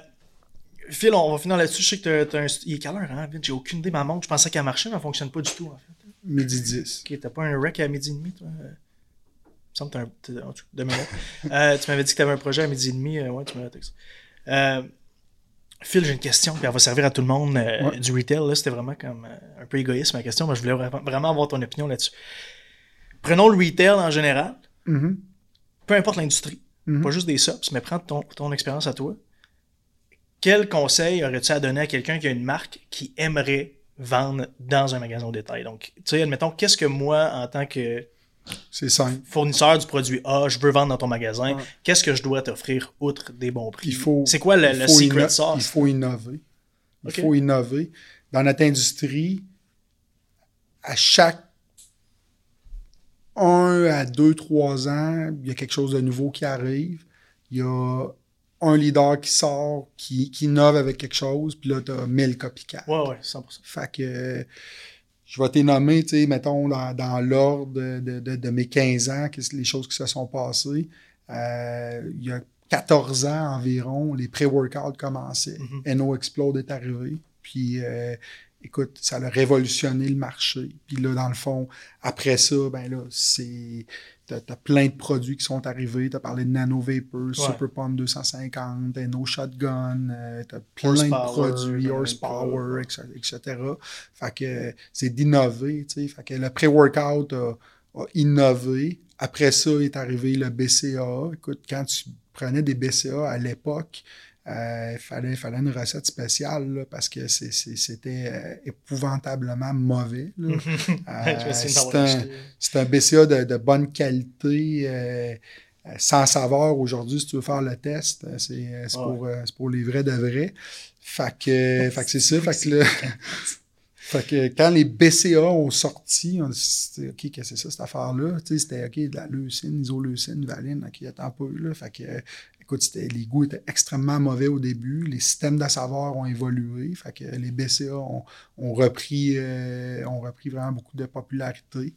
Phil, on va finir là-dessus. Je sais que t'as- t'as un. Il est quelle heure, hein? J'ai aucune idée. Ma montre, je pensais qu'elle marchait, mais elle fonctionne pas du tout, en fait. Midi 10. Ok, t'as pas un rec à midi et demi, toi? Semble que t'as un. de. Euh, tu m'avais dit que t'avais un projet à midi et demi. euh, ouais, tu m'avais texté. Euh, Phil, j'ai une question, puis elle va servir à tout le monde euh, Ouais. du retail. Là, c'était vraiment comme un peu égoïste ma question, mais je voulais vraiment, avoir ton opinion là-dessus. Prenons le retail en général, Mhm. peu importe l'industrie, Mhm. pas juste des subs, mais prends ton, ton expérience à toi. Quel conseil aurais-tu à donner à quelqu'un qui a une marque qui aimerait vendre dans un magasin au détail? Donc, tu sais, admettons, qu'est-ce que moi, en tant que C'est simple. fournisseur du produit A, je veux vendre dans ton magasin, Ouais. qu'est-ce que je dois t'offrir outre des bons prix? Il faut- C'est quoi le, le secret sauce? Il faut innover. Il faut innover. Dans notre industrie, à chaque un à deux, trois ans, il y a quelque chose de nouveau qui arrive. Il y a un leader qui sort, qui, qui innove avec quelque chose, puis là, tu as 1000 copycats. Ouais, ouais, 100%. Fait que je vais t'énommer, tu sais, mettons, dans, dans l'ordre de, de- de- mes 15 ans, les choses qui se sont passées. Euh, il y a 14 ans environ, les pré-workouts commençaient. Mhm. NO Explode est arrivé. Puis, euh, écoute, ça a révolutionné le marché. Puis là, dans le fond, après ça, ben là, c'est. T'as as plein de produits qui sont arrivés. T'as parlé de Nano Vapor, Super Pump 250, NO Shotgun. euh, t'as plein Horsepower, de produits, euh, Horsepower, etc. etc. Fait que euh, c'est d'innover, tu sais. Fait que le pré-workout a, a innové. Après ça est arrivé le BCA. Écoute, quand tu prenais des BCA à l'époque, euh, il fallait, fallait une recette spéciale là, parce que c'était euh, épouvantablement mauvais. Euh, c'est un, un BCA de, de bonne qualité, euh, euh, sans saveur aujourd'hui, si tu veux faire le test. euh, C'est euh, c'est Ouais. pour, euh, c'est pour les vrais de vrais. Fait que, fait que c'est ça. Fait que, là, fait que quand les BCA ont sorti, on dit, OK, qu'est-ce que c'est ça, cette affaire-là? C'était OK, de la leucine, isoleucine, valine, OK, attends peu. Là. Fait que, écoute, les goûts étaient extrêmement mauvais au début. Les systèmes de saveur ont évolué. Fait que les BCA ont, repris, euh, ont repris vraiment beaucoup de popularité.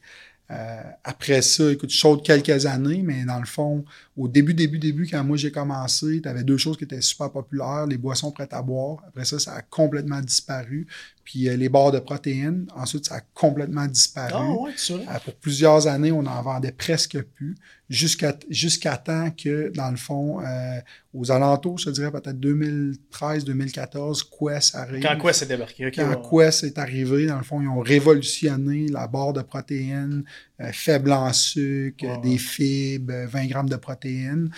Euh, après ça, écoute, saute quelques années, mais dans le fond, au début, début, début, quand moi j'ai commencé, tu avais deux choses qui étaient super populaires, les boissons prêtes à boire. Après ça, ça a complètement disparu. Puis euh, les barres de protéines, ensuite, ça a complètement disparu. Ah ouais. Euh, pour plusieurs années, on n'en vendait presque plus, jusqu'à jusqu'à temps que, dans le fond, euh, aux alentours, je dirais peut-être 2013-2014, Quest arrive. Quand quoi c'est débarqué? Quand ouais. Quest est arrivé, dans le fond, ils ont révolutionné la barre de protéines, euh, faible en sucre, Ouais, euh, des fibres, euh, 20 grammes de protéines.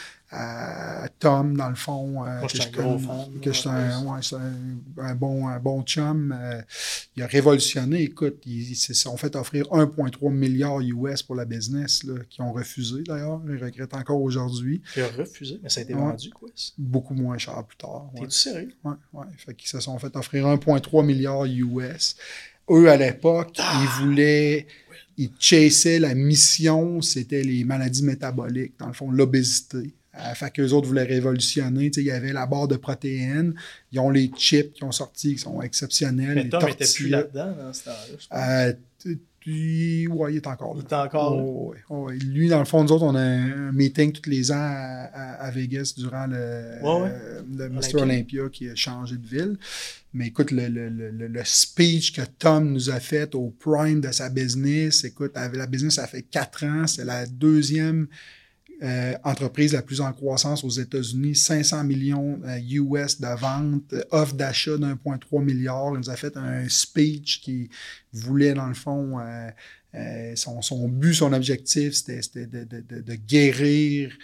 Tom, dans le fond, euh, Moi, que gros je un, ouais. un, un bon, un bon chum. euh, il a révolutionné. Écoute, ils ils se sont fait offrir 1,3 milliard US pour la business, là, qui ont refusé d'ailleurs. Ils regrettent encore aujourd'hui. Tu as refusé, mais ça a été Ouais. vendu, quoi. Beaucoup moins cher plus tard. T'es-tu sérieux? Ouais, ouais. Fait qu'ils se sont fait offrir 1,3 milliard US. Eux, à l'époque, Ah! ils voulaient, ils chassaient la mission, c'était les maladies métaboliques, dans le fond, l'obésité. Euh, fait qu'eux autres voulaient révolutionner. Il y avait la barre de protéines, ils ont les chips qui ont sorti, qui sont exceptionnels. Mais Tom était plus là-dedans dans ce temps-là. Euh, ouais, il est encore là. Il est encore là. Oh, ouais, oh, ouais. Lui, dans le fond, nous autres, on a un meeting tous les ans à, à- à Vegas durant le, euh, le Mr. Olympia. Qui a changé de ville. Mais écoute, le, le, le, le- speech que Tom nous a fait au prime de sa business, écoute, la business, ça fait quatre ans, c'est la deuxième euh, entreprise la plus en croissance aux États-Unis, 500 millions euh, US de ventes, euh, offre d'achat d'1,3 milliard. Il nous a fait un speech qui voulait, dans le fond, euh, euh, son, but, son objectif, c'était de guérir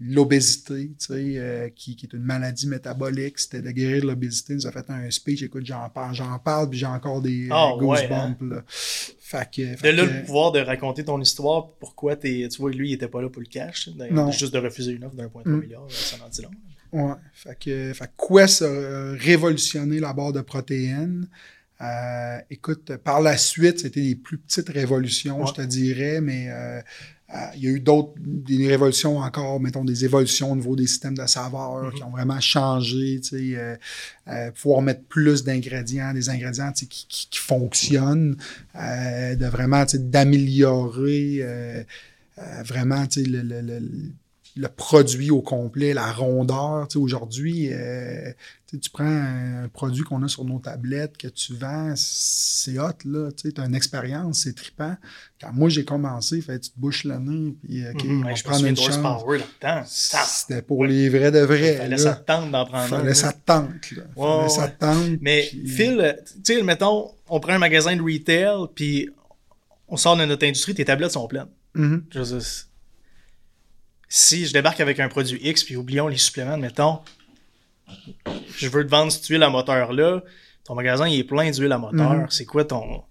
l'obésité, tu sais, euh, qui, qui est une maladie métabolique. C'était de guérir l'obésité. Il nous a fait un speech. Écoute, j'en parle, j'en parle, puis j'ai encore des euh, Ah, ouais, goosebumps. là. Fait que, De fait là, que- le pouvoir de raconter ton histoire, pourquoi tu vois, lui, il était pas là pour le cash. de- Non. Juste de refuser une offre d'un point Mm. milliard, ça en dit long. Ouais. Fait que, fait que Quest a révolutionné la barre de protéines? Euh, écoute, par la suite, c'était des plus petites révolutions, Ouais. je te dirais, mais euh, euh, il y a eu d'autres, des révolutions encore, mettons, des évolutions au niveau des systèmes de saveurs Mhm. qui ont vraiment changé, tu sais, euh, euh, pouvoir mettre plus d'ingrédients, des ingrédients tu sais, qui, qui, qui fonctionnent, euh, de vraiment, tu sais, d'améliorer euh, euh, vraiment, tu sais, le, le, le, le produit au complet, la rondeur. Tu sais, aujourd'hui, euh, tu prends un produit qu'on a sur nos tablettes que tu vends, c'est hot, là. Tu as une expérience, c'est trippant. Quand moi, j'ai commencé, fait, tu te bouches le nez, puis OK, Mhm. on Ouais, souviens une chance. C'était pour les vrais de vrais. fallait là. ça te tente d'en prendre un. Fallait ça te tente, là. Ouais, Fallait ouais. ça te tente. Mais puis- Phil, euh, tu sais, mettons, on prend un magasin de retail, puis on sort de notre industrie, tes tablettes sont pleines. Mhm. Je veux dire, si je débarque avec un produit X, puis oublions les suppléments, mettons, je veux te vendre cette huile à moteur là, ton magasin il est plein d'huile à moteur. Mhm. C'est quoi ton.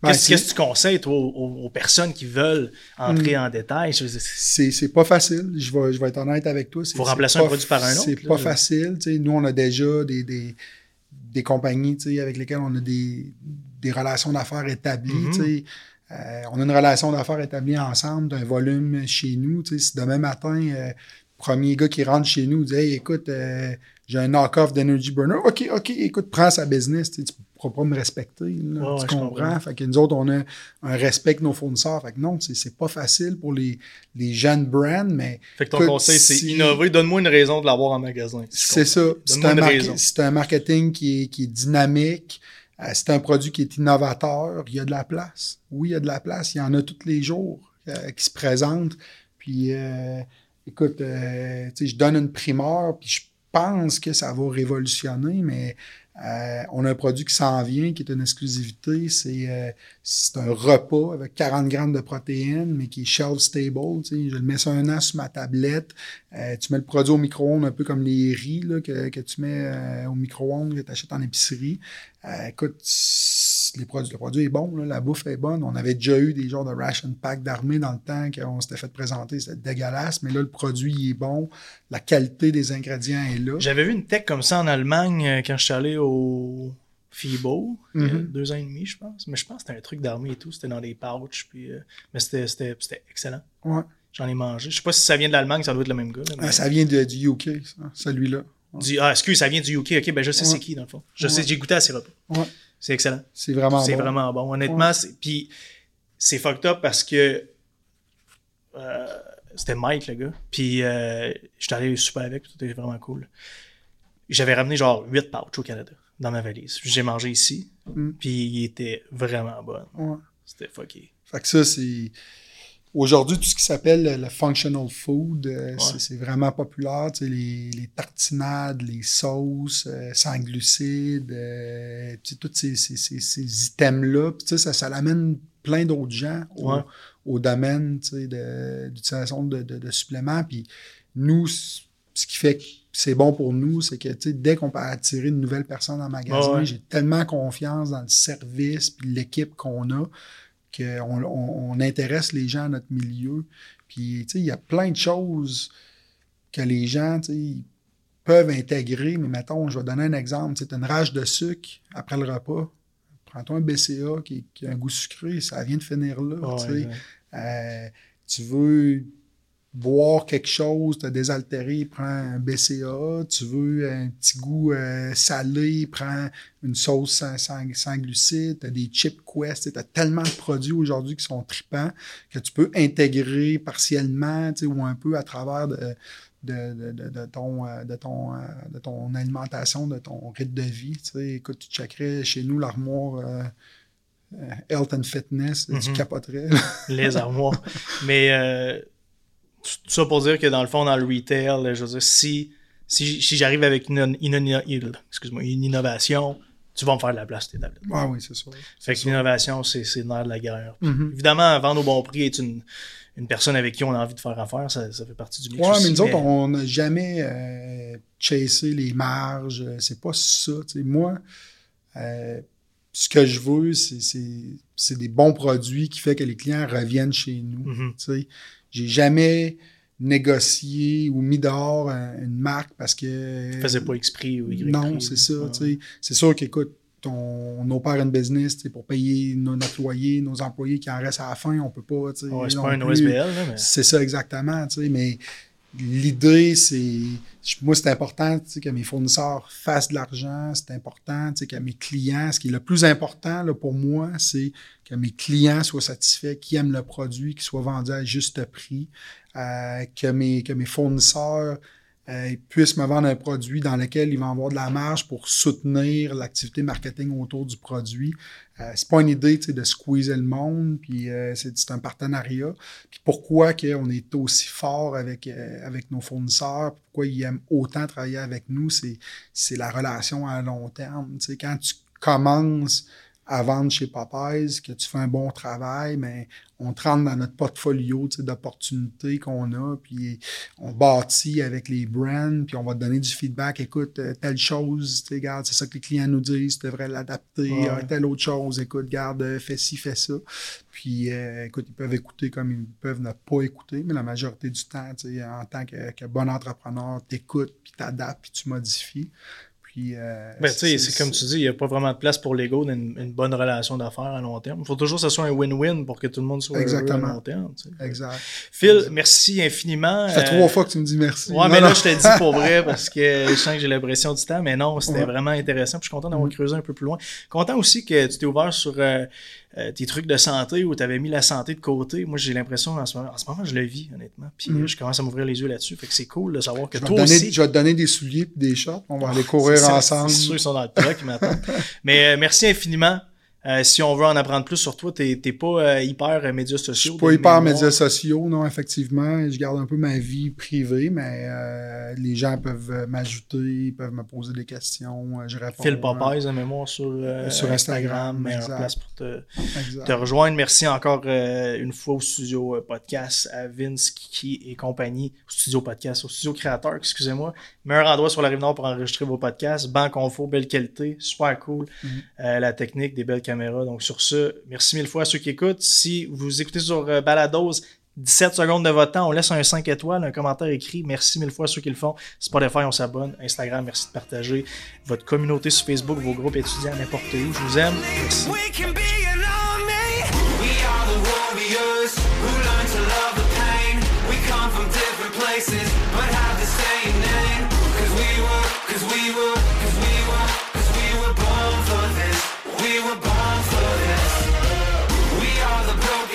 Ben, Qu'est-ce que tu conseilles, toi, aux, personnes qui veulent entrer Mhm. en détail? C'est- pas facile. Je vais, je vais être honnête avec toi. Faut remplacer pas un produit par un autre, C'est là. pas facile. tu sais. Nous, on a déjà des, des, des compagnies tu sais, avec lesquelles on a des, des relations d'affaires établies. Tu sais. Euh, on a une relation d'affaires établie ensemble d'un volume chez nous. tu sais. Si demain matin, euh, premier gars qui rentre chez nous dit Hey, écoute, euh, j'ai un knock-off d'Energy Burner. OK, OK, écoute, prends sa business. Tu ne pourras pas me respecter. là. Tu ouais, comprends? comprends? Fait que nous autres, on a un respect de nos fournisseurs. Fait que non, c'est c'est pas facile pour les, les jeunes brands, mais Fait que ton Écoute, conseil, c'est si- innover. Donne-moi une raison de l'avoir en magasin. si c'est ça. C'est un, un marketing qui est, qui est dynamique. Euh, c'est un produit qui est innovateur. Il y a de la place. Oui, il y a de la place. Il y en a tous les jours euh, qui se présentent. Puis, euh, écoute, je donne une primeur, puis je pense que ça va révolutionner, mais euh, on a un produit qui s'en vient, qui est une exclusivité. C'est euh, un repas avec 40 grammes de protéines, mais qui est shelf stable. Je le mets sur un an sur ma tablette. Tu mets le produit au micro-ondes, un peu comme les riz là, que, que tu mets au micro-ondes, que tu achètes en épicerie. Euh, écoute, s- les produits, le produit est bon, là, la bouffe est bonne. On avait déjà eu des genres de ration pack d'armée dans le temps qu'on s'était fait présenter, c'était dégueulasse, mais là, le produit il est bon, la qualité des ingrédients est là. J'avais vu une tech comme ça en Allemagne euh, quand je suis allé au FIBO, il y a Mhm. deux ans et demi, je pense. Mais je pense que c'était un truc d'armée et tout. C'était dans des pouches. Puis, euh, mais c'était, excellent. Ouais. J'en ai mangé. Je sais pas si ça vient de l'Allemagne, ça doit être le même gars. là, mais- Ah, ça vient de- du UK, celui-là. Du- ah, excuse, ça vient du UK. Ok, ben je sais Ouais. c'est qui dans le fond. Je Ouais. sais, j'ai goûté à ces repas. Ouais. C'est excellent. C'est vraiment c'est bon. vraiment bon. Honnêtement, c'est, puis c'est fucked up parce que euh, c'était Mike, le gars. Puis euh, j'étais allé super avec, puis tout était vraiment cool. J'avais ramené genre 8 pouches au Canada dans ma valise. J'ai mangé ici, Mm. puis il était vraiment bon. C'était fucké. Fait que ça, c'est. Aujourd'hui, tout ce qui s'appelle le, functional food, euh, c'est- c'est vraiment populaire. Tu sais, les, les tartinades, les sauces, euh, sans glucides, euh, tu sais, tous ces, ces- ces- ces items-là. Tu sais, ça, ça l'amène plein d'autres gens au, Ouais. au domaine de- d'utilisation de, de- de suppléments. Puis nous, ce qui fait que c'est bon pour nous, c'est que tu sais, dès qu'on peut attirer une nouvelle personne en magasin, ouais. j'ai tellement confiance dans le service puis l'équipe qu'on a qu'on on, on intéresse les gens à notre milieu. Puis, tu sais, il y a plein de choses que les gens, tu sais, peuvent intégrer. Mais mettons, je vais donner un exemple. Tu sais, une rage de sucre après le repas. Prends-toi un BCA qui, qui a un goût sucré, ça vient de finir là. Ouais, tu sais. ouais. Euh, tu veux boire quelque chose, te désaltérer, prends un BCA. Tu veux un petit goût euh, salé, prends une sauce sans, sans, glucides. Tu as des chip quest. Tu as tellement de produits aujourd'hui qui sont tripants que tu peux intégrer partiellement ou un peu à travers de, de, de, de, ton, de, ton, de ton alimentation, de ton rythme de vie. Écoute, tu checkerais chez nous l'armoire. Euh, health and fitness, tu mm-hmm. capoterais. Les armoires. Mais euh, tout ça pour dire que dans le fond, dans le retail, je veux dire, si, si, si j'arrive avec une, excuse-moi, une innovation, tu vas me faire de la place tes tablettes. Ah oui, c'est ça. Fait que l'innovation, c'est le nerf de la guerre. Mm-hmm. Évidemment, vendre au bon prix est une, une personne avec qui on a envie de faire affaire, ça, ça fait partie du mix. Oui, mais nous autres, on n'a jamais euh, chassé les marges. C'est pas ça. Moi, euh, ce que je veux, c'est des bons produits qui fait que les clients reviennent chez nous. Mm-hmm. J'ai jamais négocié ou mis dehors une marque parce que. Tu faisais pas exprès ou Non, c'est ça. C'est sûr qu'écoute, on opère une business pour payer nos, notre loyer, nos employés qui en restent à la fin, on peut pas. C'est pas un OSBL. Mais... C'est ça exactement. Mais l'idée, c'est. Moi, c'est important que mes fournisseurs fassent de l'argent. C'est important que mes clients. Ce qui est le plus important là, pour moi, c'est que mes clients soient satisfaits, qu'ils aiment le produit, qu'ils soient vendus à juste prix, euh, que, mes, que mes fournisseurs euh, puissent me vendre un produit dans lequel ils vont avoir de la marge pour soutenir l'activité marketing autour du produit. Euh, c'est pas une idée de squeezer le monde, puis euh, c'est un partenariat. Puis pourquoi on est aussi fort avec, euh, avec nos fournisseurs, pourquoi ils aiment autant travailler avec nous, c'est la relation à long terme. sais quand tu commences à vendre chez Popeyes, que tu fais un bon travail, mais on te rentre dans notre portfolio d'opportunités qu'on a, puis on bâtit avec les brands, puis on va te donner du feedback. Écoute, euh, telle chose, regarde, c'est ça que les clients nous disent, tu devrais l'adapter. à Telle autre chose, écoute, garde, euh, fais ci, fais ça. Puis, euh, écoute, ils peuvent écouter comme ils peuvent ne pas écouter, mais la majorité du temps, en tant que, que bon entrepreneur, tu écoutes, puis tu adaptes, puis tu modifies. Euh, ben, c'est comme tu dis, il n'y a pas vraiment de place pour l'ego dans une, bonne relation d'affaires à long terme. Il faut toujours que ce soit un win-win pour que tout le monde soit Exactement. heureux à long terme. Exact. Phil, merci infiniment. Ça fait trois fois que tu me dis merci. Ouais, mais là, je te dis pour vrai parce que je sens que j'ai l'impression du temps, mais non, c'était vraiment intéressant. je suis content d'avoir mm. creusé un peu plus loin. Content aussi que tu t'es ouvert sur euh, euh, tes trucs de santé où tu avais mis la santé de côté. Moi, j'ai l'impression, en ce moment, en ce moment, je le vis, honnêtement. Puis mm. je commence à m'ouvrir les yeux là-dessus. Fait que c'est cool de savoir que je toi aussi... Je vais te donner des souliers et des shorts. On va aller courir ensemble. C'est sûr, ils sont dans le truck maintenant. Mais euh, merci infiniment. Euh, si on veut en apprendre plus sur toi, t'es pas euh, hyper euh, médias sociaux. Je suis pas hyper médias sociaux, non, effectivement. Je garde un peu ma vie privée, mais les gens peuvent m'ajouter, ils peuvent me poser des questions. je réponds. Phil Popeyes, à mémoire sur, sur Instagram, meilleure place pour te, te, rejoindre. Merci encore une fois au studio podcast, à Vince, Kiki et compagnie, au studio podcast, au studio créateur, excusez-moi. Meilleur endroit sur la rive nord pour enregistrer vos podcasts. Banque confort, belle qualité, super cool. Mm-hmm. la technique, des belles caméra. Donc sur ce, merci mille fois à ceux qui écoutent. Si vous écoutez sur euh, Balados, 17 secondes de votre temps, on laisse un 5 étoiles, un commentaire écrit. Merci mille fois à ceux qui le font. Spotify, on s'abonne. Instagram, merci de partager. Votre communauté sur Facebook, vos groupes étudiants, n'importe où. Je vous aime. Merci. Fire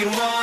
rages.